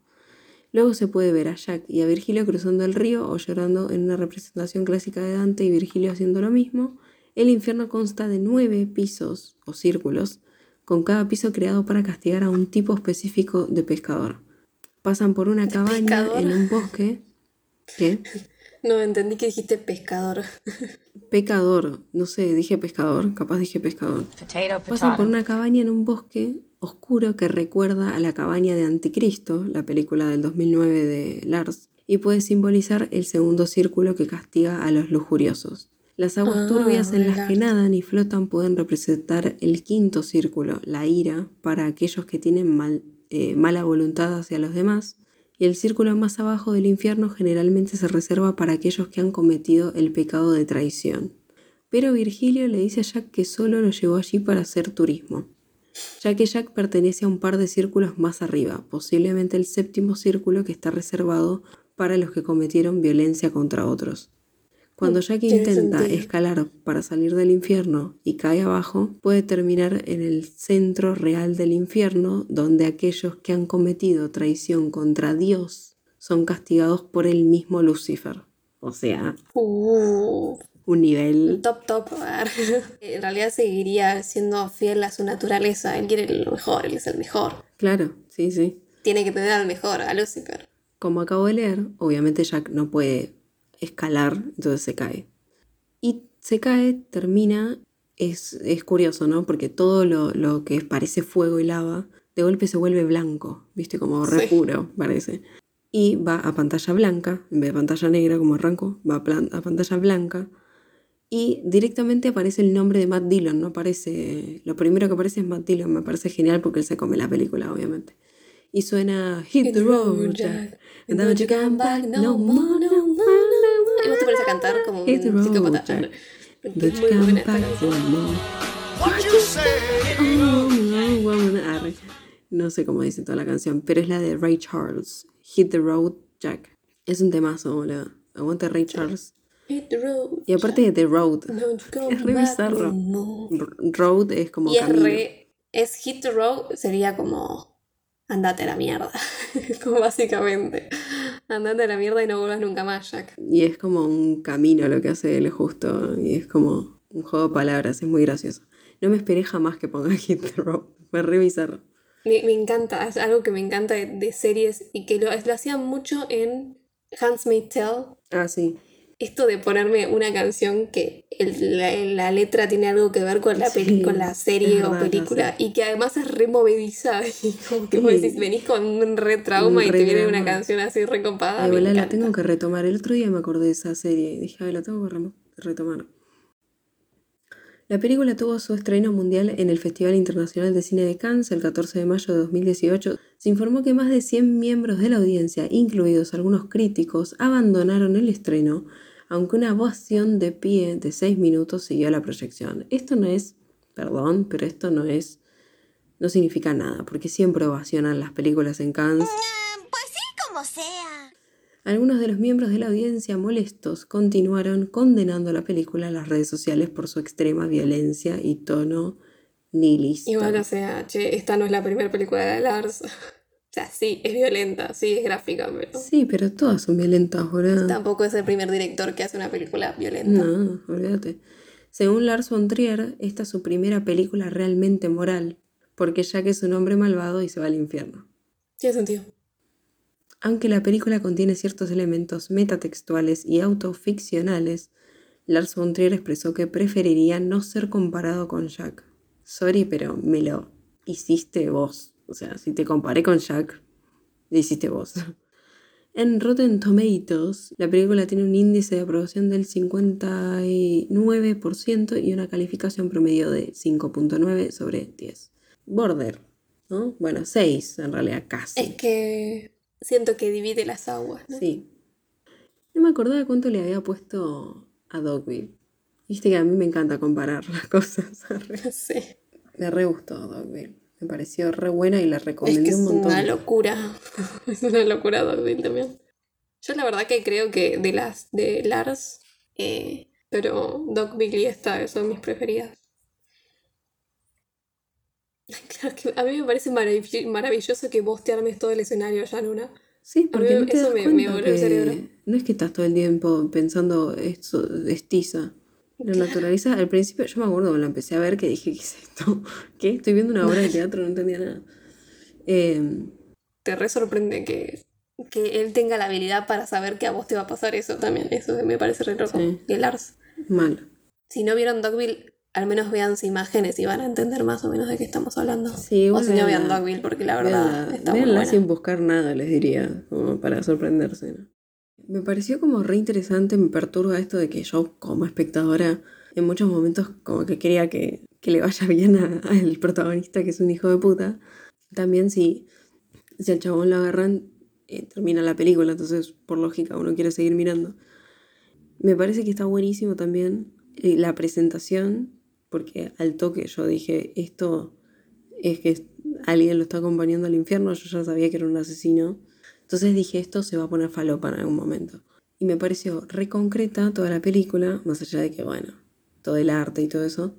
Luego se puede ver a Jack y a Virgilio cruzando el río o llorando en una representación clásica de Dante y Virgilio haciendo lo mismo. El infierno consta de nueve pisos o círculos, con cada piso creado para castigar a un tipo específico de pescador. Pasan por una cabaña pescador? en un bosque. ¿Qué? No, entendí que dijiste pescador. Pecador. No sé, dije pescador. Capaz dije pescador. Potato, Pasan por potato. una cabaña en un bosque oscuro que recuerda a la cabaña de Anticristo, la película del 2009 de Lars, y puede simbolizar el segundo círculo que castiga a los lujuriosos. Las aguas Ah, turbias en las que nadan y flotan pueden representar el quinto círculo, la ira, para aquellos que tienen mal- eh, mala voluntad hacia los demás, y el círculo más abajo del infierno generalmente se reserva para aquellos que han cometido el pecado de traición. Pero Virgilio le dice a Jack que solo lo llevó allí para hacer turismo, ya que Jack pertenece a un par de círculos más arriba, posiblemente el séptimo círculo que está reservado para los que cometieron violencia contra otros. Cuando Jack intenta sentido. escalar para salir del infierno y cae abajo, puede terminar en el centro real del infierno, donde aquellos que han cometido traición contra Dios son castigados por el mismo Lucifer. O sea, Uh, un nivel... top, top. En realidad seguiría siendo fiel a su naturaleza. Él quiere lo mejor, él es el mejor. Claro, sí, sí. Tiene que tener al mejor, a Lucifer. Como acabo de leer, obviamente Jack no puede escalar, entonces se cae. Y se cae, termina, es, es curioso, ¿no? Porque todo lo, lo que parece fuego y lava, de golpe se vuelve blanco, ¿viste? Como re Sí. puro, parece. Y va a pantalla blanca, en vez de pantalla negra como arrancó, va a, plan- a pantalla blanca. Y directamente aparece el nombre de Matt Dillon, no aparece... Lo primero que aparece es Matt Dillon, me parece genial porque él se come la película, obviamente. Y suena Hit the road, Jack. And don't you come back no more, no more, no Y vos te pones a more. cantar como un psicópata. Don't you come back no more. What you say? No, sé cómo dice toda la canción, pero es la de Ray Charles. Hit the road, Jack. Es un temazo, boludo. Aguante Ray Charles. Hit the road. Y aparte de The Road. Es re bizarro. more. Road es como Y es re. Es hit the road, sería como. Andate a la mierda. como básicamente. Andate a la mierda y no vuelvas nunca más, Jack. Y es como un camino lo que hace él justo. Y es como un juego de palabras. Es muy gracioso. No me esperé jamás que ponga Hit the Road. Fue re bizarro. Me, me encanta, es algo que me encanta de, de series y que lo, lo hacían mucho en Handmaid's Tale. Ah, sí. Esto de ponerme una canción que el- la, la letra tiene algo que ver con la, Sí, con la serie o película y que además es re movediza y como que vos decís, venís con un re trauma Un y re te viene una canción así recopada. Ay, la tengo que retomar. El otro día me acordé de esa serie y dije, ay, la tengo que retomar. La película tuvo su estreno mundial en el Festival Internacional de Cine de Cannes el 14 de mayo de 2018. Se informó que más de 100 miembros de la audiencia, incluidos algunos críticos, abandonaron el estreno, aunque una ovación de pie de 6 minutos siguió la proyección. Esto no es, perdón, pero esto no es, no significa nada, porque siempre ovacionan las películas en Cannes. Pues sí, como sea. Algunos de los miembros de la audiencia molestos continuaron condenando la película en las redes sociales por su extrema violencia y tono nihilista. Igual, o sea, che, esta no es la primera película de Lars. O sea, sí, es violenta, sí, es gráfica, pero Sí, pero todas son violentas, boludo. tampoco es el primer director que hace una película violenta. No, olvídate. Según Lars von Trier, esta es su primera película realmente moral, porque Jack es un hombre malvado y se va al infierno. Tiene sentido. Aunque la película contiene ciertos elementos metatextuales y autoficcionales, Lars von Trier expresó que preferiría no ser comparado con Jack. Sorry, pero me lo hiciste vos. O sea, si te comparé con Jack, lo hiciste vos. En Rotten Tomatoes, la película tiene un índice de aprobación del 59% y una calificación promedio de 5.9 sobre 10. Border, ¿no? Bueno, 6 en realidad, casi. Es que siento que divide las aguas, ¿no? Sí. No me acordaba cuánto le había puesto a Dogville. Viste que a mí me encanta comparar las cosas. Sí. me re gustó Dogville. Me pareció re buena y la Es recomendé que es un montón. una locura. es una locura Dogville también. Yo la verdad que creo que de las de Lars, eh, pero Dogville y esta son mis preferidas. Claro que a mí me parece marav- maravilloso que vos te armes todo el escenario, Januna. Sí, porque A mí no te eso das me- me voló el cerebro. no es que estás todo el tiempo pensando esto es tiza. Lo Claro. naturaliza. Al principio yo me acuerdo cuando la empecé a ver que dije, ¿qué es esto? ¿Qué? Estoy viendo una obra de teatro, no entendía nada. Eh, Te re sorprende que, que él tenga la habilidad para saber que a vos te va a pasar eso también. Eso me parece re loco. Sí. Que Lars. mal. Si no vieron Dogville, al menos vean imágenes y van a entender más o menos de qué estamos hablando. Sí, o si no vean. Dogville, porque la verdad Véanla, está muy buena. sin buscar nada, les diría, como para sorprenderse. ¿no? Me pareció como re interesante, me perturba esto de que yo como espectadora en muchos momentos como que quería que, que le vaya bien al protagonista que es un hijo de puta. También si, si al chabón lo agarran, eh, termina la película, entonces por lógica uno quiere seguir mirando. Me parece que está buenísimo también eh, la presentación, porque al toque yo dije, esto es que alguien lo está acompañando al infierno, yo ya sabía que era un asesino. Entonces dije, esto se va a poner falopa en algún momento. Y me pareció re concreta toda la película, más allá de que, bueno, todo el arte y todo eso,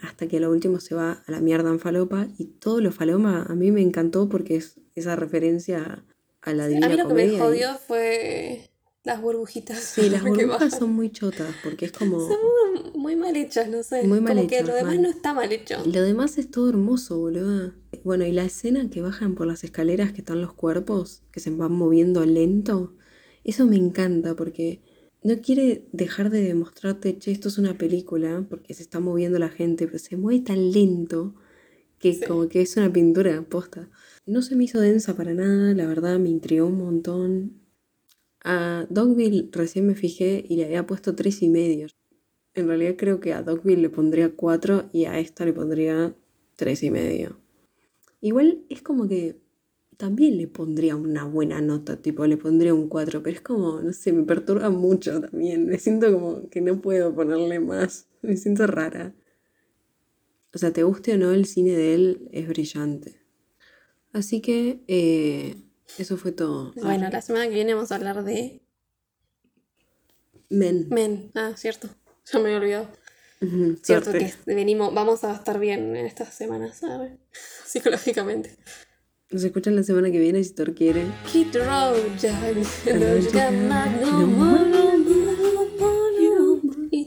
hasta que lo último se va a la mierda en falopa. Y todo lo faloma a mí me encantó porque es esa referencia a la divina A mí lo que me comedia y- jodió fue las burbujitas. Sí, las burbujas son muy chotas porque es como... Son muy, muy mal hechas, no sé. Muy mal como que lo demás mal. no está mal hecho. Lo demás es todo hermoso, boludo. Bueno, y la escena que bajan por las escaleras que están los cuerpos, que se van moviendo lento, eso me encanta porque no quiere dejar de demostrarte, che, esto es una película, porque se está moviendo la gente, pero se mueve tan lento que Sí. como que es una pintura posta. No se me hizo densa para nada, la verdad me intrigó un montón. A Dogville recién me fijé y le había puesto tres y medio. En realidad creo que a Dogville le pondría 4 y a esta le pondría tres y medio. Igual es como que también le pondría una buena nota, tipo le pondría un 4, pero es como, no sé, me perturba mucho también. Me siento como que no puedo ponerle más. Me siento rara. O sea, te guste o no, el cine de él es brillante. Así que eh, eso fue todo. Bueno, la semana que viene vamos a hablar de Men. Men. Ah, cierto. Ya me había olvidado. Cierto suerte. que venimos, vamos a estar bien en estas semanas, ¿sabes? Psicológicamente. Nos escuchan la semana que viene si Thor quiere. Hit road,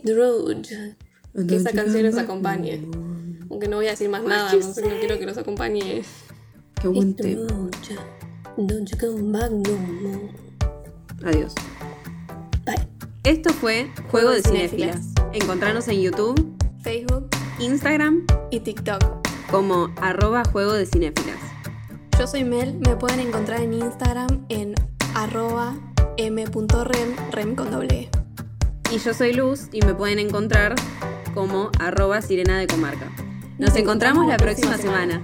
road. Que esa canción nos acompañe. Aunque no voy a decir más nada, no, no quiero que nos acompañe. Qué buen tema. Don't you come back no more. Adiós. Bye. Esto fue Juego de Cinéfilas. Encontrarnos en YouTube, Facebook Instagram, y TikTok. como arroba Juego de Cinéfilas. Yo soy Mel, me pueden encontrar en Instagram en arroba m.rem, rem con doble E. Y yo soy Luz y me pueden encontrar como arroba Sirena de Comarca. Nos encontramos la próxima semana.